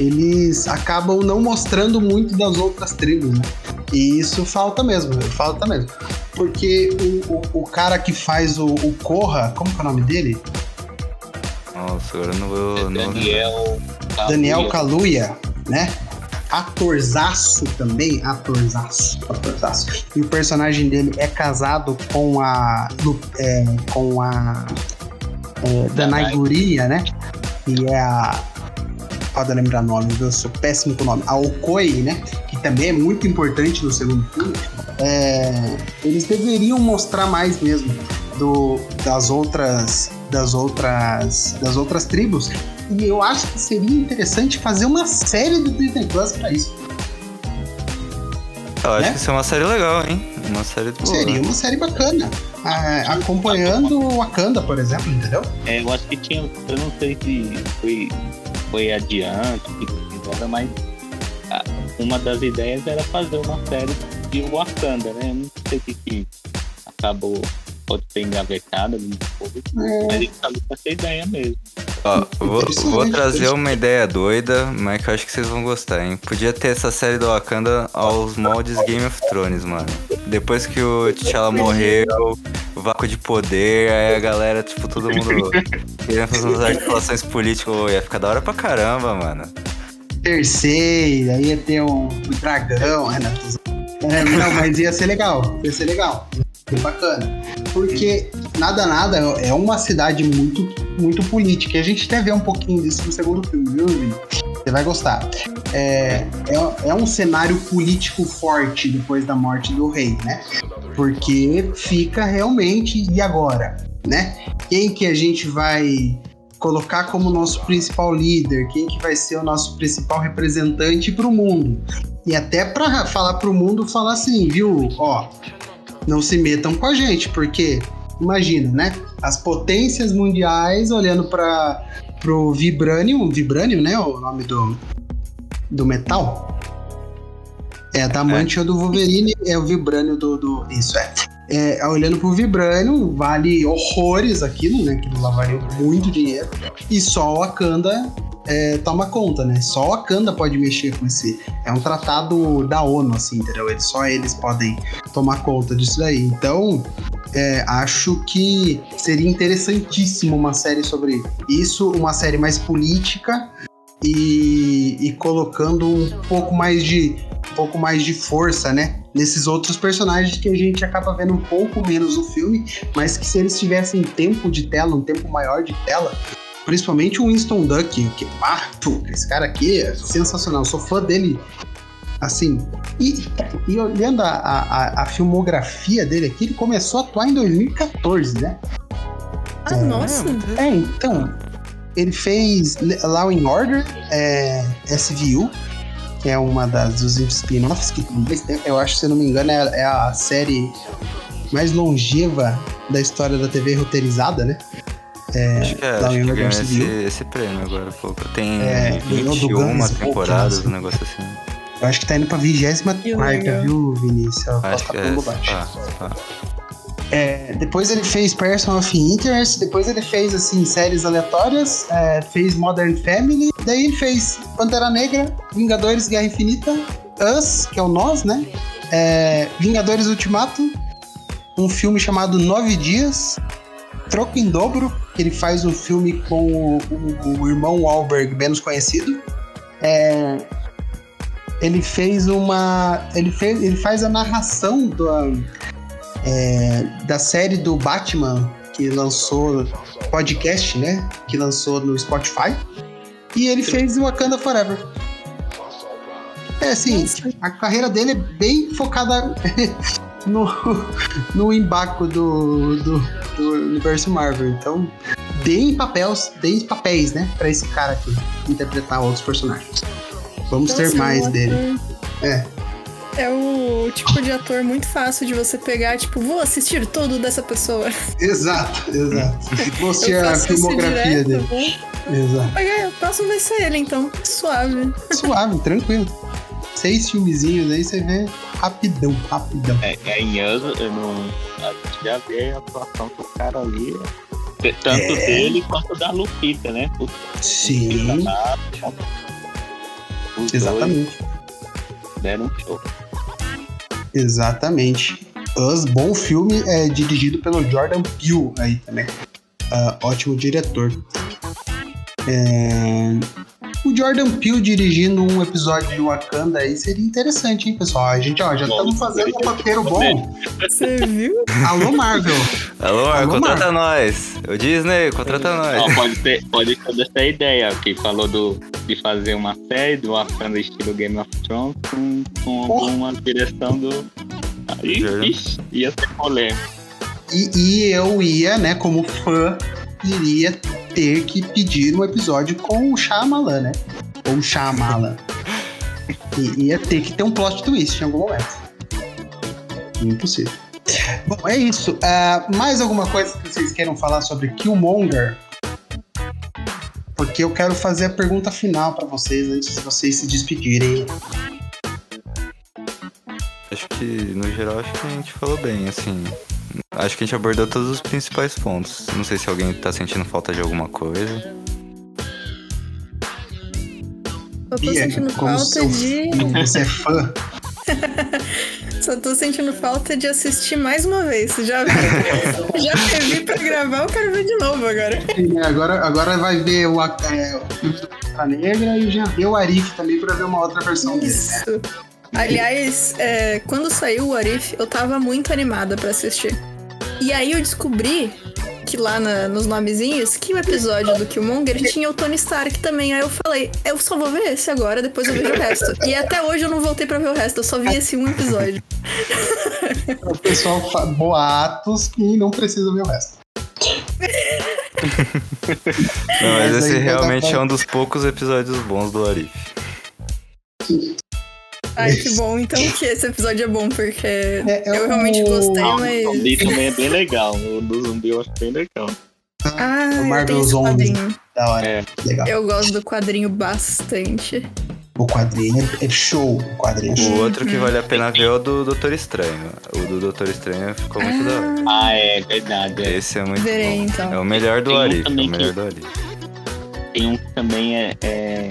eles acabam não mostrando muito das outras tribos, né? E isso falta mesmo, falta mesmo. Porque o, o, o cara que faz o, o Korra, como que é o nome dele? Nossa, agora eu não vou. Não Daniel. Daniel Kaluuya. Kaluuya, né? Atorzaço também, atorzaço, atorzaço. E o personagem dele é casado com a. É, com a. É, Danai Danai. Gurira, né? E é a. Pode lembrar nome, eu sou péssimo com o nome. A Okoi, né? Que também é muito importante no segundo filme. É, eles deveriam mostrar mais mesmo do, das outras das outras das outras tribos e eu acho que seria interessante fazer uma série do Disney Plus pra isso. Eu acho né? que isso é uma série legal, hein? Uma série boa. Seria uma série bacana. Ah, acompanhando o Wakanda, por exemplo, entendeu? É, eu acho que tinha. Eu não sei se foi, foi adiante, fizeram, mas uma das ideias era fazer uma série de Wakanda, né? Eu não sei o que, que acabou. Pode ser engavetada no povo, É. mas ele sabe com essa ideia mesmo. Ó, vou, vou trazer uma ideia doida, mas que eu acho que vocês vão gostar, hein? Podia ter essa série do Wakanda aos moldes Game of Thrones, mano. Depois que o T'Challa morreu, o vácuo de poder, aí a galera, tipo, todo mundo querendo fazer umas articulações políticas. Ia ficar da hora pra caramba, mano. Terceira, ia ter um dragão, Renato. É, não, mas ia ser legal, ia ser legal. Ser bacana. Porque nada, nada é uma cidade muito, muito política. E a gente até vê um pouquinho disso no segundo filme, viu? Você vai gostar. É, é, é um cenário político forte depois da morte do rei, né? Porque fica realmente, e agora? Né? Quem que a gente vai colocar como nosso principal líder? Quem que vai ser o nosso principal representante para o mundo? E até para falar para o mundo, falar assim, viu? Ó, não se metam com a gente, porque imagina, né? As potências mundiais olhando para pro Vibranium, Vibranium, né? O nome do, do metal. É, a Damante é. do Wolverine, é o Vibranium do, do. Isso é. é. Olhando pro Vibranium, vale horrores aquilo, né? Que lavaria muito dinheiro. E só o Wakanda é, toma conta, né? Só Wakanda pode mexer com esse. É um tratado da ONU, assim, entendeu? Eles, só eles podem tomar conta disso daí. Então, é, acho que seria interessantíssimo uma série sobre isso, uma série mais política e, e colocando um pouco mais de um pouco mais de força, né? Nesses outros personagens que a gente acaba vendo um pouco menos no filme, mas que se eles tivessem tempo de tela, um tempo maior de tela, principalmente o Winston Duck, que, ah, esse cara aqui é sensacional, sou fã dele Assim, e, e olhando a, a, a, filmografia dele aqui, ele começou a atuar em 2014, né? Ah, é, nossa! É, então, ele fez Law in Order, é, SVU, que é uma das dos spin-offs que eu acho, se eu não me engano, é, é, a série mais longeva da história da TV roteirizada, né? É, acho que é, acho que ganhou esse, esse, prêmio agora, pô. Tem é, 21 temporadas, um negócio assim. Eu acho que tá indo pra 24, viu, Vinícius? Eu acho que é. Ah, ah. É, depois ele fez Person of Interest, depois ele fez assim séries aleatórias, é, fez Modern Family, daí ele fez Pantera Negra, Vingadores Guerra Infinita, Us, que é o Nós, né? É, Vingadores Ultimato, um filme chamado Nove Dias, Troco em Dobro, que ele faz um filme com o, o, o irmão Wahlberg, menos conhecido. É, ele fez uma. Ele, fez, ele faz a narração do, é, da série do Batman que lançou podcast, né? Que lançou no Spotify. E ele fez o Wakanda Forever. É assim, a carreira dele é bem focada no, no embaco do, do, do universo Marvel. Então, deem papéis, deem papéis, né? Pra esse cara aqui interpretar outros personagens. Vamos então, ter assim, mais dele. É. É o tipo de ator muito fácil de você pegar, tipo, vou assistir tudo dessa pessoa. Exato, exato. Você é a filmografia dele. Vou... Exato. O próximo vai ser ele, então. Suave. Suave, tranquilo. Seis filmezinhos aí você vê rapidão, rapidão. É, é em anos, eu não. A gente já vê a atuação do cara ali. Tanto é... dele quanto da Lupita, né? Sim. Os Exatamente. Deram um show. Exatamente. Us, bom filme, é dirigido pelo Jordan Peele aí também. Uh, ótimo diretor. É... O Jordan Peele dirigindo um episódio de Wakanda aí seria interessante, hein, pessoal? A gente, ó, já estamos fazendo um roteiro bom. Você viu? Alô, Marvel. Alô, Marvel, contrata Marvel. nós. O Disney, contrata nós. Ó, pode ter, pode ter essa ideia, que falou do, de fazer uma série do Wakanda estilo Game of Thrones com, com alguma direção do... Aí, ixi, ia ser polêmico. E, e eu ia, né, como fã, iria ter que pedir um episódio com o Shyamalan, né? Ou Shyamalan. e ia ter que ter um plot twist em algum momento. Impossível. Bom, é isso. Uh, mais alguma coisa que vocês queiram falar sobre Killmonger? Porque eu quero fazer a pergunta final para vocês antes de vocês se despedirem. Acho que, no geral, acho que a gente falou bem, assim. Acho que a gente abordou todos os principais pontos. Não sei se alguém tá sentindo falta de alguma coisa. Eu tô sentindo falta de. Você é fã. Só tô sentindo falta de assistir mais uma vez. Já, já teve pra gravar, eu quero ver de novo agora. Sim, agora, agora vai ver o, é, o Negra e já deu o Arif também pra ver uma outra versão Isso. dele. Aliás, é, quando saiu o Arif, eu tava muito animada para assistir. E aí eu descobri que lá na- nos nomezinhos, que o episódio do Killmonger tinha o Tony Stark também. Aí eu falei, eu só vou ver esse agora, depois eu vejo o resto. E até hoje eu não voltei pra ver o resto, eu só vi esse um episódio. O pessoal fa- boatos e não precisa ver o resto. Não, mas Mas esse vai dar realmente é um dos poucos episódios bons do Arif. Ai, que bom, então que esse episódio é bom, porque É, é eu o- realmente gostei, Ah, o mas. zumbi também é bem legal. O do zumbi eu acho bem legal. Ah, O eu Marvel Zombies. quadrinho. Da hora. É. Legal. Eu gosto do quadrinho bastante. O quadrinho é, é show. O quadrinho é O outro que vale a pena ver é o do Doutor Estranho. O do Doutor Estranho ficou muito da hora. Ah, é verdade. é. Esse é muito Verei, bom. então. É o melhor do Tem um Arif. É o melhor que- do Arif. Tem um que também é. é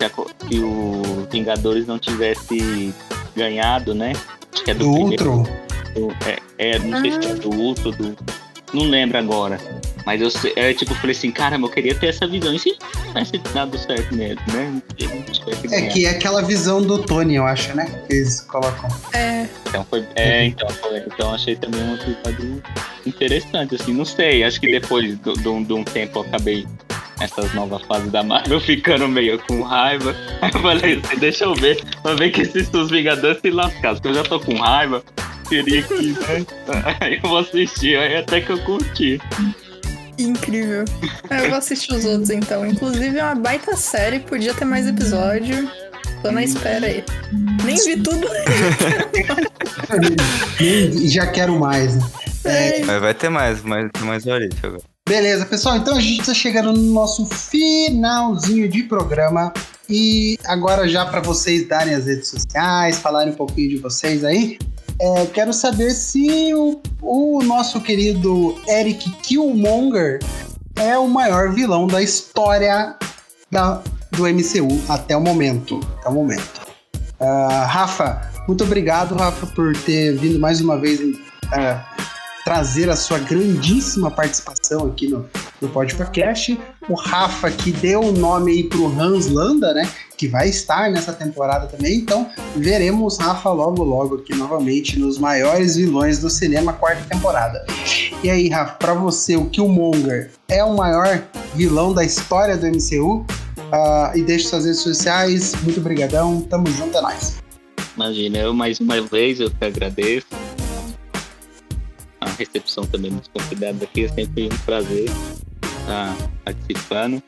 que se, a co- se o Vingadores não tivesse ganhado, né? Acho que é do, Do primeiro. outro, É, é, não sei se é do Ultro, do. Não lembro agora. Mas eu é, tipo, eu falei assim, caramba, eu queria ter essa visão. E se tivesse dado certo mesmo, né? É que é aquela visão do Tony, eu acho, né? Que eles colocam. É, Então foi. É, então, foi, então achei também um episódio interessante, assim, não sei. Acho que depois de um tempo eu acabei essas novas fases da Marvel ficando meio com raiva. Aí eu falei assim, deixa eu ver, pra ver que se os Vingadores se lascassem, porque eu já tô com raiva, teria que, né? Aí eu vou assistir, aí até que eu curti. incrível. É, Eu vou assistir os outros então. Inclusive é uma baita série, podia ter mais episódio. Tô na espera aí. Nem vi tudo. E já quero mais. É, Mas vai ter mais, mais, mais do Arif agora. Beleza, pessoal. Então a gente está chegando no nosso finalzinho de programa. E agora, já para vocês darem as redes sociais, falarem um pouquinho de vocês aí, é, quero saber se o, o nosso querido Eric Killmonger é o maior vilão da história da, do MCU até o momento. Até o momento. Ah, Rafa, muito obrigado, Rafa, por ter vindo mais uma vez ah, trazer a sua grandíssima participação aqui no, no podcast. O Rafa que deu o nome aí pro Hans Landa, né? Que vai estar nessa temporada também. Então veremos Rafa logo logo aqui novamente nos maiores vilões do cinema, quarta temporada. E aí, Rafa, pra você o Killmonger é o maior vilão da história do MCU? Ah, e deixe suas redes sociais. Muito obrigadão. Tamo junto, é nóis. Imagina, eu mais uma vez eu que agradeço. Recepção também dos convidados aqui, é sempre um prazer estar participando.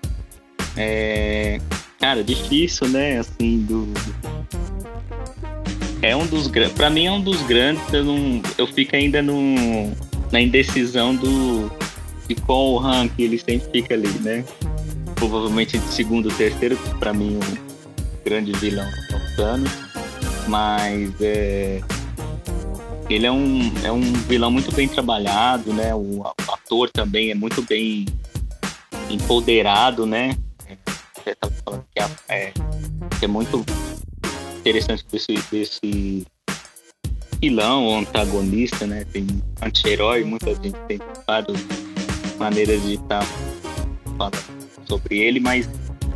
É, cara, difícil, né? Assim, do. É um dos grandes. Pra mim é um dos grandes. Eu, não, eu fico ainda no, na indecisão do. De qual rank ele sempre fica ali, né? Provavelmente de segundo, terceiro, pra mim um grande vilão é o mas é, ele é um, é um vilão muito bem trabalhado, né? O, o ator também é muito bem empoderado, né? Você tava falando que é, é, muito interessante desse, desse vilão antagonista, né? Tem anti-herói, muita gente tem várias maneiras de estar falando sobre ele, mas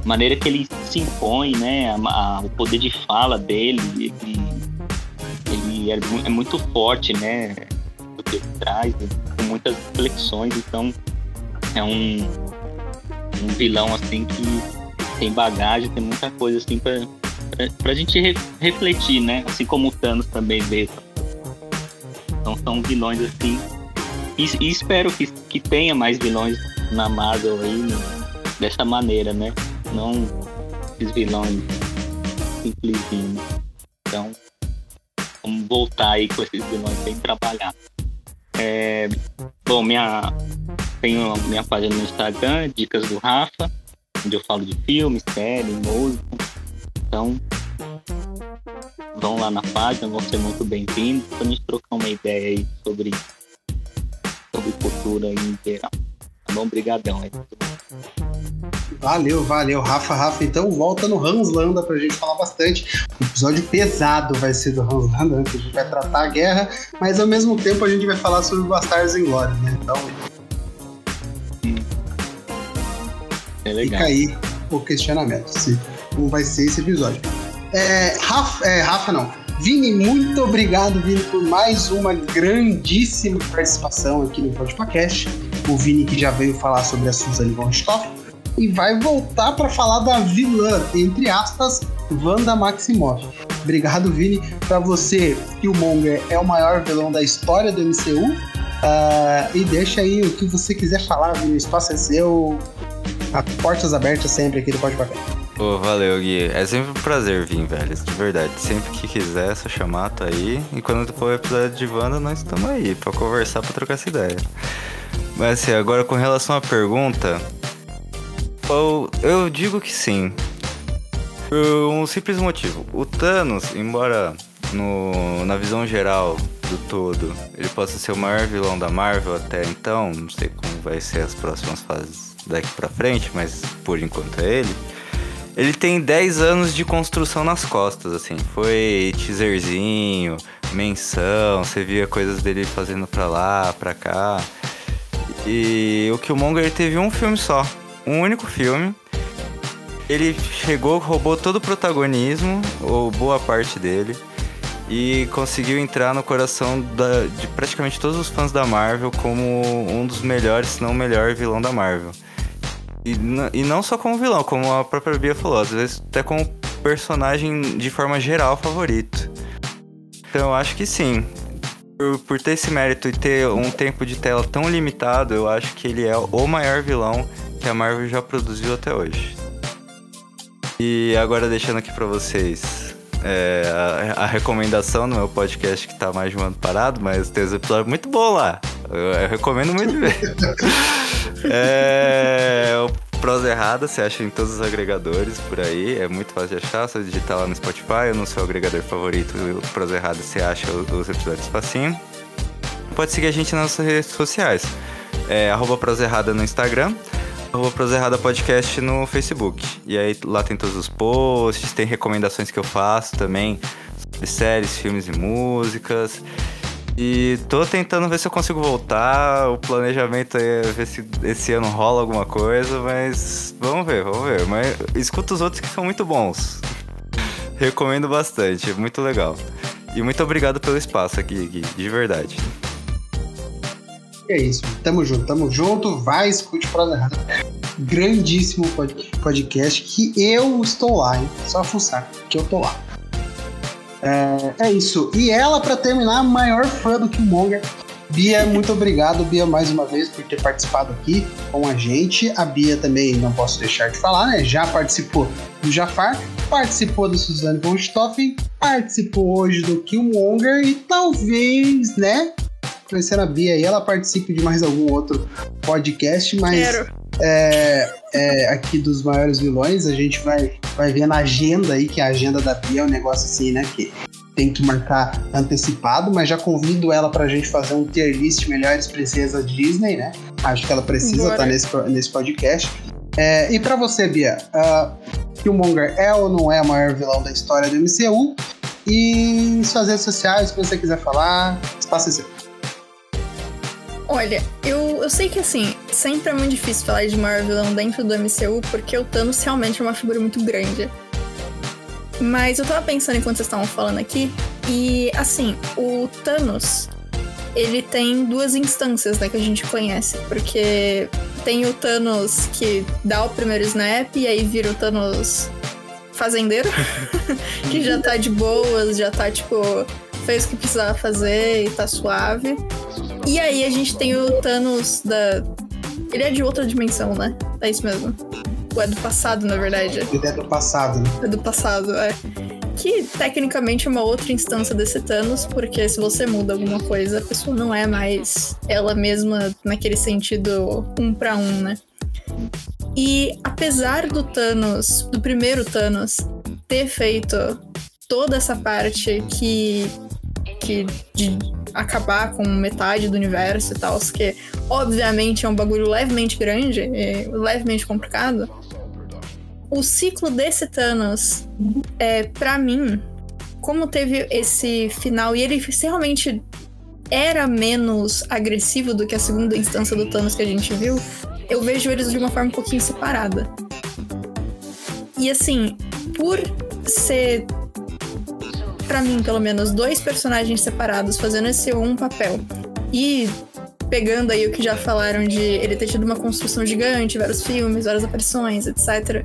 a maneira que ele se impõe, né? A- a- o poder de fala dele, ele, ele é, mu- é muito forte, né? O que ele traz, com muitas reflexões, então é um, um vilão assim que tem bagagem, tem muita coisa assim pra, pra, pra gente re- refletir, né? Assim como o Thanos também veio. Então são vilões assim. E, e espero que, que tenha mais vilões na Marvel aí, né? dessa maneira, né? Não esses vilões simplesinhos. né? Então, vamos voltar aí com esses vilões bem trabalhados. É, bom, minha, tenho minha página no Instagram, Dicas do Rafa, onde eu falo de filme, série, música. Então, vão lá na página, vão ser muito bem-vindos para gente trocar uma ideia aí sobre, sobre cultura em geral. Tá bom? Obrigadão aí. Valeu, valeu, Rafa, Rafa. Então volta no Hans Landa pra gente falar bastante. O episódio pesado vai ser do Hans Landa, né? que a gente vai tratar a guerra, mas ao mesmo tempo a gente vai falar sobre Bastardos em Glória, né? Então É legal. fica aí o questionamento, se, como vai ser esse episódio. É, Rafa, é, Rafa não, Vini, muito obrigado, Vini, por mais uma grandíssima participação aqui no podcast. O Vini que já veio falar sobre a Suzane von Stoff e vai voltar para falar da vilã, entre aspas, Wanda Maximoff. Obrigado, Vini. Para você, Killmonger é o maior vilão da história do MCU. Uh, ah, e deixa aí o que você quiser falar, Vini. O espaço é seu. A portas abertas sempre aqui do Pode Papel. Pô, valeu, Gui. É sempre um prazer vir, velho. De verdade. Sempre que quiser, é só chamar, tá aí. E quando for o episódio de Wanda, nós estamos aí pra conversar, pra trocar essa ideia. Mas assim, agora com relação à pergunta, eu, digo que sim. Por um simples motivo. O Thanos, embora no, na visão geral do todo ele possa ser o maior vilão da Marvel até então, não sei como vai ser as próximas fases daqui pra frente, mas por enquanto é ele. Ele tem 10 anos de construção nas costas, assim. Foi teaserzinho, menção, você via coisas dele fazendo pra lá, pra cá. E o Killmonger teve um filme só, um único filme. Ele chegou, roubou todo o protagonismo, ou boa parte dele, e conseguiu entrar no coração da, de praticamente todos os fãs da Marvel como um dos melhores, se não o melhor vilão da Marvel. E, e não só como vilão, como a própria Bia falou, às vezes até como personagem de forma geral favorito. Então eu acho que sim. Por, por ter esse mérito e ter um tempo de tela tão limitado, eu acho que ele é o maior vilão que a Marvel já produziu até hoje. E agora deixando aqui para vocês é, a, a, recomendação no meu podcast que tá mais de um ano parado, mas tem um episódio muito bom lá. Eu, eu recomendo muito ver. é, o Prosa Errada você acha em todos os agregadores por aí, é muito fácil de achar, só digitar lá no Spotify ou no seu agregador favorito, o Prosa Errada você acha os episódios facinho. Pode seguir a gente nas redes sociais. É, arroba Prosa Errada no Instagram, arroba Proserrada Podcast no Facebook. E aí lá tem todos os posts, tem recomendações que eu faço também sobre séries, filmes e músicas. E tô tentando ver se eu consigo voltar. O planejamento é ver se esse ano rola alguma coisa, mas vamos ver, vamos ver. Mas escuta os outros que são muito bons. Recomendo bastante, muito legal. E muito obrigado pelo espaço aqui, Gui, de verdade. É isso. Tamo junto, tamo junto. Vai, escute Prosa Errada. Grandíssimo podcast que eu estou lá, hein? Só fuçar, que eu tô lá. É, é isso. E ela, para terminar, maior fã do Killmonger. Bia, muito obrigado, Bia, mais uma vez por ter participado aqui com a gente. A Bia também não posso deixar de falar, né? Já participou do Jafar, participou do Suzanne von Stoffen, participou hoje do Killmonger e talvez, né? Conhecendo a Bia aí, ela participe de mais algum outro podcast, mas é, é, aqui dos maiores vilões, a gente vai, vai ver na agenda aí, que a agenda da Bia é um negócio assim, né? Que tem que marcar antecipado, mas já convido ela pra gente fazer um tier list melhores princesas Disney, né? Acho que ela precisa estar tá nesse, nesse podcast. É, e para você, Bia, uh, Killmonger é ou não é o maior vilão da história do MCU? E suas redes sociais, se você quiser falar, espaço é seu. Olha, eu, eu sei que assim, sempre é muito difícil falar de maior vilão dentro do MCU, porque o Thanos realmente é uma figura muito grande. Mas eu tava pensando enquanto vocês estavam falando aqui, e assim, o Thanos, ele tem duas instâncias, né, que a gente conhece, porque tem o Thanos que dá o primeiro snap e aí vira o Thanos fazendeiro, que já tá de boas, já tá tipo, fez o que precisava fazer e tá suave. E aí a gente tem o Thanos da. Ele é de outra dimensão, né? É isso mesmo. Ou é do passado, na verdade. Ele é do passado, né? É do passado, é. Que tecnicamente é uma outra instância desse Thanos, porque se você muda alguma coisa, a pessoa não é mais ela mesma naquele sentido um para um, né? E apesar do Thanos, do primeiro Thanos, ter feito toda essa parte que. que de acabar com metade do universo e tal, que obviamente é um bagulho levemente grande e levemente complicado. O ciclo desse Thanos, é, para mim, como teve esse final e ele realmente era menos agressivo do que a segunda instância do Thanos que a gente viu, eu vejo eles de uma forma um pouquinho separada. E assim, por ser pra mim, pelo menos, dois personagens separados fazendo esse um papel e pegando aí o que já falaram de ele ter tido uma construção gigante, vários filmes, várias aparições, etc.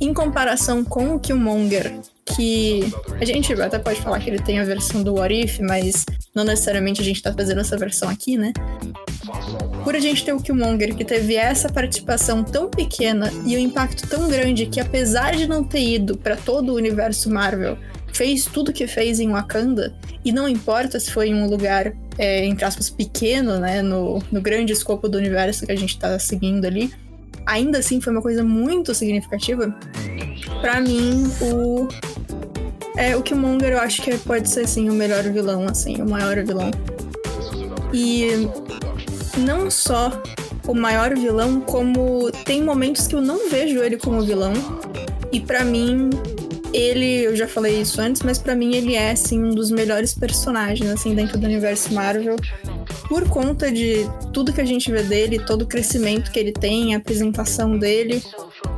Em comparação com o Killmonger, que a gente até pode falar que ele tem a versão do What If, mas não necessariamente a gente tá fazendo essa versão aqui, né? Por a gente ter o Killmonger que teve essa participação tão pequena e o um impacto tão grande que apesar de não ter ido para todo o universo Marvel, fez tudo que fez em Wakanda, e não importa se foi em um lugar, é, entre aspas, pequeno, né, no, no grande escopo do universo que a gente tá seguindo ali, ainda assim foi uma coisa muito significativa. Para mim, o é, o Killmonger eu acho que pode ser, assim, o melhor vilão, assim, o maior vilão. E não só o maior vilão, como tem momentos que eu não vejo ele como vilão. E para mim, ele, eu já falei isso antes, mas para mim ele é assim um dos melhores personagens assim dentro do universo Marvel. Por conta de tudo que a gente vê dele, todo o crescimento que ele tem, a apresentação dele,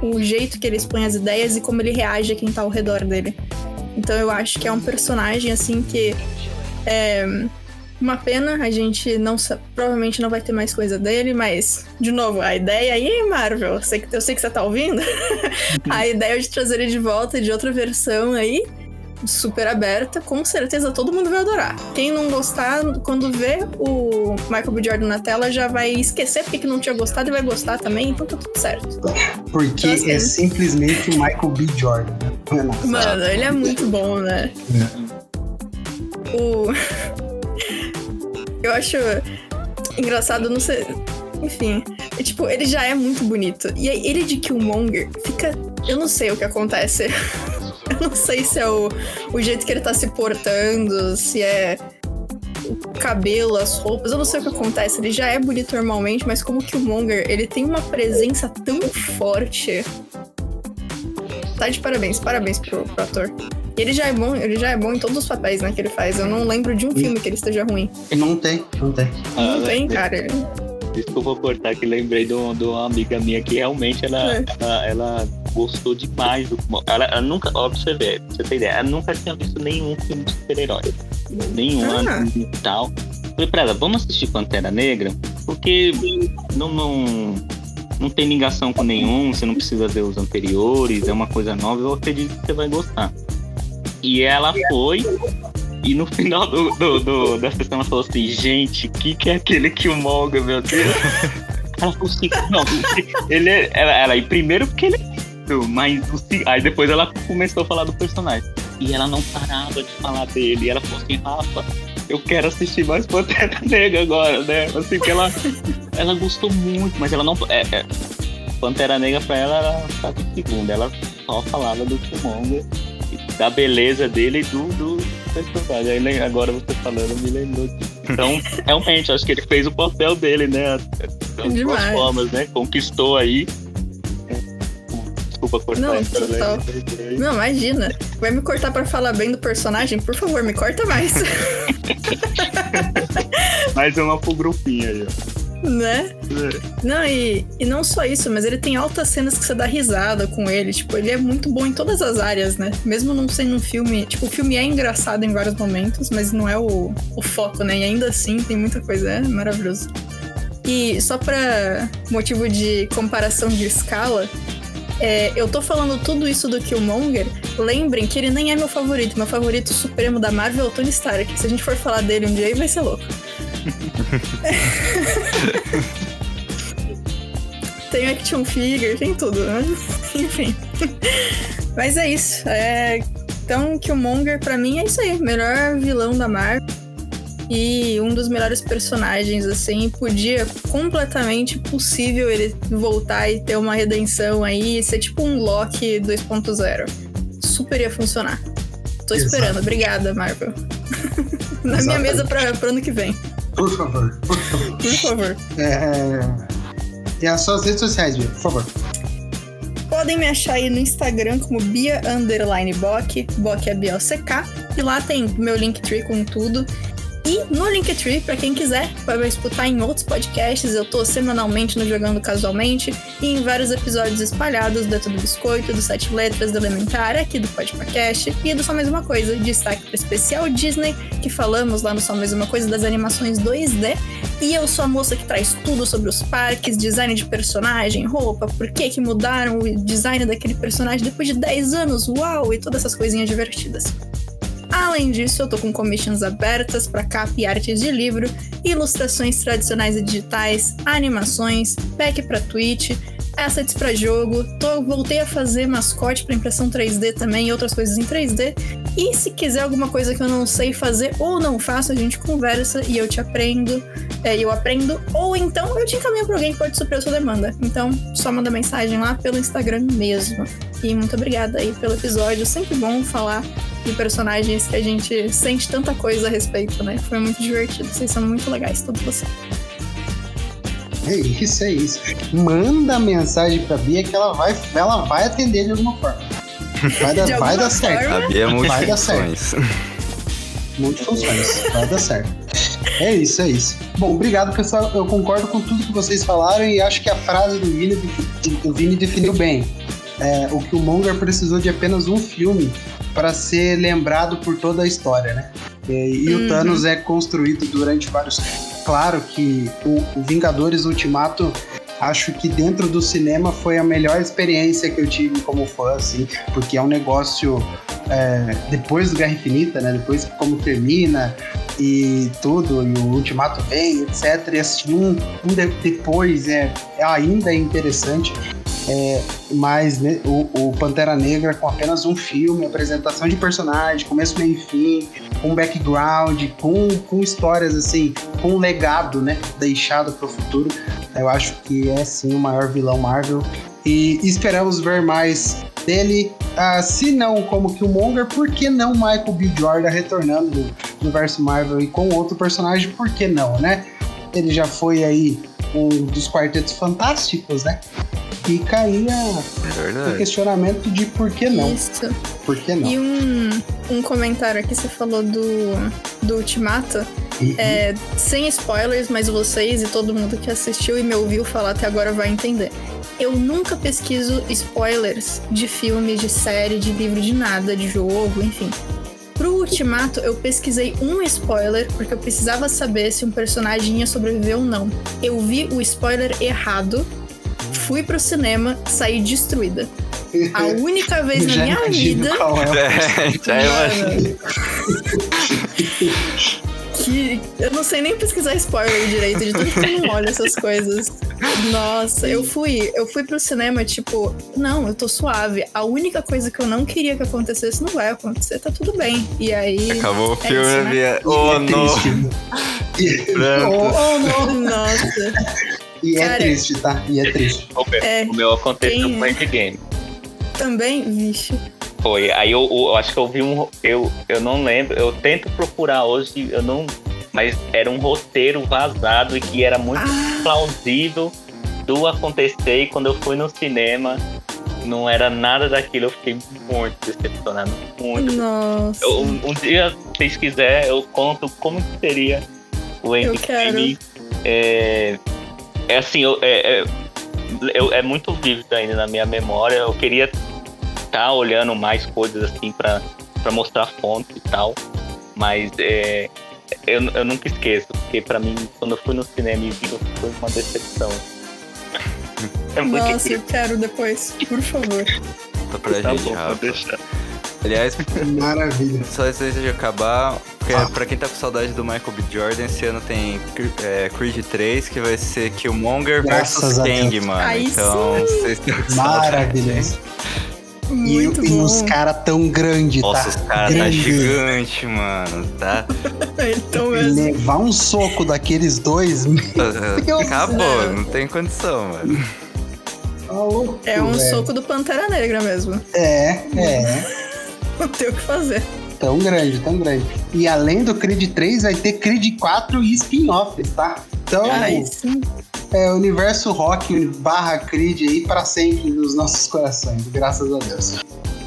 o jeito que ele expõe as ideias e como ele reage a quem tá ao redor dele. Então eu acho que é um personagem assim que é uma pena, a gente não provavelmente não vai ter mais coisa dele, mas de novo, a ideia aí, Marvel, eu sei que, eu sei que você tá ouvindo. a ideia de trazer ele de volta de outra versão aí, super aberta, com certeza todo mundo vai adorar. Quem não gostar, quando vê o Michael B. Jordan na tela, já vai esquecer porque não tinha gostado e vai gostar também, então tá tudo certo. Porque então, assim, é simplesmente o Michael B. Jordan. Né? Mano, ele é muito bom, né? É. O. Eu acho engraçado, não sei. Enfim. Tipo, ele já é muito bonito. E aí, ele de Killmonger fica. Eu não sei o que acontece. eu não sei se é o, o jeito que ele tá se portando, se é o cabelo, as roupas, eu não sei o que acontece. Ele já é bonito normalmente, mas como Killmonger, ele tem uma presença tão forte. Tá de parabéns, parabéns pro, pro ator. Ele já é bom, ele já é bom em todos os papéis, né, que ele faz. Eu não lembro de um filme que ele esteja ruim. Não tem, não tem. Ah, não tem, cara. Desculpa cortar que lembrei de, de uma amiga minha que realmente ela, é. ela, ela, gostou demais do ela, ela nunca, ó, pra você ver, pra você ter ideia, ela nunca tinha visto nenhum filme de super-herói. Nenhum ah. e tal. Falei pra ela, vamos assistir Pantera Negra? Porque não, não, não tem ligação com nenhum, você não precisa ver os anteriores, é uma coisa nova, eu acredito que você vai gostar. E ela foi. E no final do, do, do da sessão ela falou assim, gente, o que, que é aquele Killmonger, meu Deus? ela falou assim, não, ele é. Ela, ela, e primeiro porque ele é mas aí depois ela começou a falar do personagem. E ela não parava de falar dele. E ela falou assim, Rafa, eu quero assistir mais Pantera Negra agora, né? Assim, que ela, ela gostou muito, mas ela não. É, é, Pantera Negra pra ela era em segunda. Ela só falava do Killmonger da beleza dele e do, do personagem. Aí, agora você falando me lembrou disso. Então, realmente, acho que ele fez o papel dele, né? Das duas formas, né? Conquistou aí. Desculpa cortar não, total. Não, imagina. Vai me cortar pra falar bem do personagem? Por favor, me corta mais. mais uma pro grupinho aí, ó. Né? É. Não, e, e não só isso, mas ele tem altas cenas que você dá risada com ele. Tipo, ele é muito bom em todas as áreas, né? Mesmo não sendo um filme. Tipo, o filme é engraçado em vários momentos, mas não é o, o foco, né? E ainda assim tem muita coisa, é maravilhoso. E só pra motivo de comparação de escala, é, eu tô falando tudo isso do Killmonger. Lembrem que ele nem é meu favorito. Meu favorito supremo da Marvel é o Tony Stark. Se a gente for falar dele um dia, aí vai ser louco. tem action figure, tem tudo, né? Enfim. Mas é isso. É... Então, Killmonger, pra mim, é isso aí. Melhor vilão da Marvel. E um dos melhores personagens, assim. Podia completamente possível ele voltar e ter uma redenção aí. Ser tipo um Loki 2.0. Super ia funcionar. Tô esperando. Obrigada, Marvel. Na Exato. minha mesa pra, pro ano que vem. Por favor, por favor. Por favor. É... E as suas redes sociais, Bia, por favor. Podem me achar aí no Instagram como Bia Underline Bock, Bock é B-O-C-K, e lá tem meu Linktree com tudo. E no Linktree, para quem quiser, vai escutar em outros podcasts. Eu tô semanalmente no Jogando Casualmente e em vários episódios espalhados do Tudo Biscoito, do Sete Letras, do Elementar, aqui do Podcast e do Só Mais Uma Coisa. Destaque para especial Disney, que falamos lá no Só Mais Uma Coisa das animações 2D. E eu sou a moça que traz tudo sobre os parques, design de personagem, roupa, por que que mudaram o design daquele personagem depois de 10 anos, uau, e todas essas coisinhas divertidas. Além disso, eu tô com commissions abertas para capa e artes de livro, ilustrações tradicionais e digitais, animações, pack para Twitch, assets para jogo. Tô, voltei a fazer mascote para impressão 3D também e outras coisas em 3D. E se quiser alguma coisa que eu não sei fazer ou não faço, a gente conversa e eu te aprendo, é, eu aprendo, ou então eu te encaminho para alguém que pode suprir a sua demanda. Então, só manda mensagem lá pelo Instagram mesmo. E muito obrigada aí pelo episódio. Sempre bom falar de personagens que a gente sente tanta coisa a respeito, né? Foi muito divertido. Vocês são muito legais, todos vocês. É isso, é isso. Manda mensagem pra Bia que ela vai, ela vai atender de alguma forma. Vai, dar, vai dar certo. A Bia é Vai dar multifunções. Multifunções. Vai dar certo. É isso, é isso. Bom, obrigado, pessoal. Eu concordo com tudo que vocês falaram e acho que a frase do Vini, do Vini definiu bem. É, o que o Monger precisou de apenas um filme para ser lembrado por toda a história, né? E, e Uhum. o Thanos é construído durante vários. Claro que o, o Vingadores Ultimato, acho que dentro do cinema foi a melhor experiência que eu tive como fã, assim, porque é um negócio é, depois do Guerra Infinita, né? Depois como termina e tudo, e o Ultimato vem, etc. E assistir um, um de- depois é, é ainda interessante. É, mas né, o, o Pantera Negra com apenas um filme, apresentação de personagem, começo, meio e fim, com background, com, com histórias assim, com um legado, né, deixado para o futuro. Eu acho que é sim o maior vilão Marvel e esperamos ver mais dele. ah, se não como Killmonger, por que não Michael B. Jordan retornando do universo Marvel e com outro personagem? Por que não, né? Ele já foi aí um dos quartetos fantásticos, né? Fica aí a- É o questionamento de por que não? Isso. Por que não? E um, um comentário aqui, você falou do, do Ultimato. E- É, sem spoilers, mas vocês e todo mundo que assistiu e me ouviu falar até agora vai entender. Eu nunca pesquiso spoilers de filme, de série, de livro, de nada, de jogo, enfim. Pro Ultimato, eu pesquisei um spoiler porque eu precisava saber se um personagem ia sobreviver ou não. Eu vi o spoiler errado, fui pro cinema, saí destruída. A única vez na minha vida qual é o É, que eu não sei nem pesquisar spoiler direito de tudo que eu não olho essas coisas. Nossa, eu fui, eu fui pro cinema, tipo, não, eu tô suave. A única coisa que eu não queria que acontecesse não vai acontecer, tá tudo bem. E aí. Acabou o É filme, isso, né? Bia. E Oh, é não. Prantos. oh, oh, não. Nossa. E é Cara, triste, tá? E é triste. O meu, É. o meu aconteceu Quem com é? Endgame. Também, vixe. Foi. Aí eu, eu acho que eu vi um. Eu, eu não lembro. Eu tento procurar hoje, eu não. Mas era um roteiro vazado e que era muito Ah, plausível do acontecer. E quando eu fui no cinema, não era nada daquilo. Eu fiquei muito decepcionado. Muito. nossa. Eu- um, um dia, se vocês quiserem, eu conto como que seria o Eu Endgame. É, é assim, eu, é, é, eu- é muito vívido ainda na minha memória. Eu queria estar olhando mais coisas assim pra, pra mostrar fontes e tal. Mas é, eu, eu nunca esqueço, porque pra mim, quando eu fui no cinema e vi, foi uma decepção. É Nossa, incrível. eu quero depois, por favor. Tá pra Tá gente, bom, Rafa. deixar. Aliás, Maravilha. só antes de acabar, porque Ah. pra quem tá com saudade do Michael B. Jordan, esse ano tem é, Creed 3, que vai ser Killmonger Graças versus Kang, mano. Aí então, sim. vocês estão. E, Muito e bom. os caras tão grandes, Nossa, tá? os caras tá Grande. gigante, mano, tá? então mesmo. Levar um soco daqueles dois, Acabou, não tem condição, mano. tá louco, É um velho. soco do Pantera Negra mesmo. É, é. Não tem o que fazer. Tão grande, tão grande. E além do Creed 3, vai ter Creed 4 e spin-offs, tá? Então, Aí sim. é o universo rock barra Creed aí pra sempre nos nossos corações, graças a Deus.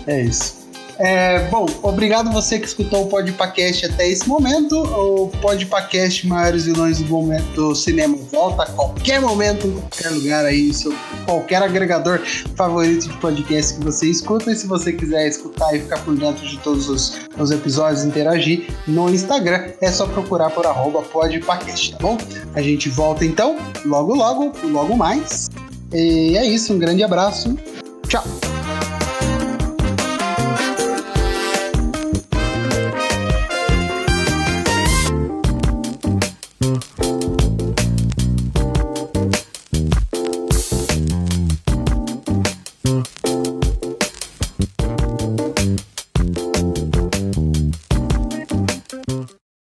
É isso. É, bom, obrigado você que escutou o Podpacast até esse momento. O Podpacast Maiores Vilões do Momento do Cinema volta a qualquer momento, em qualquer lugar aí, seu, qualquer agregador favorito de podcast que você escuta. E se você quiser escutar e ficar por dentro de todos os, os episódios, interagir no Instagram, é só procurar por arroba Podpacast, tá bom? A gente volta então, logo logo, logo mais. E é isso, um grande abraço. Tchau!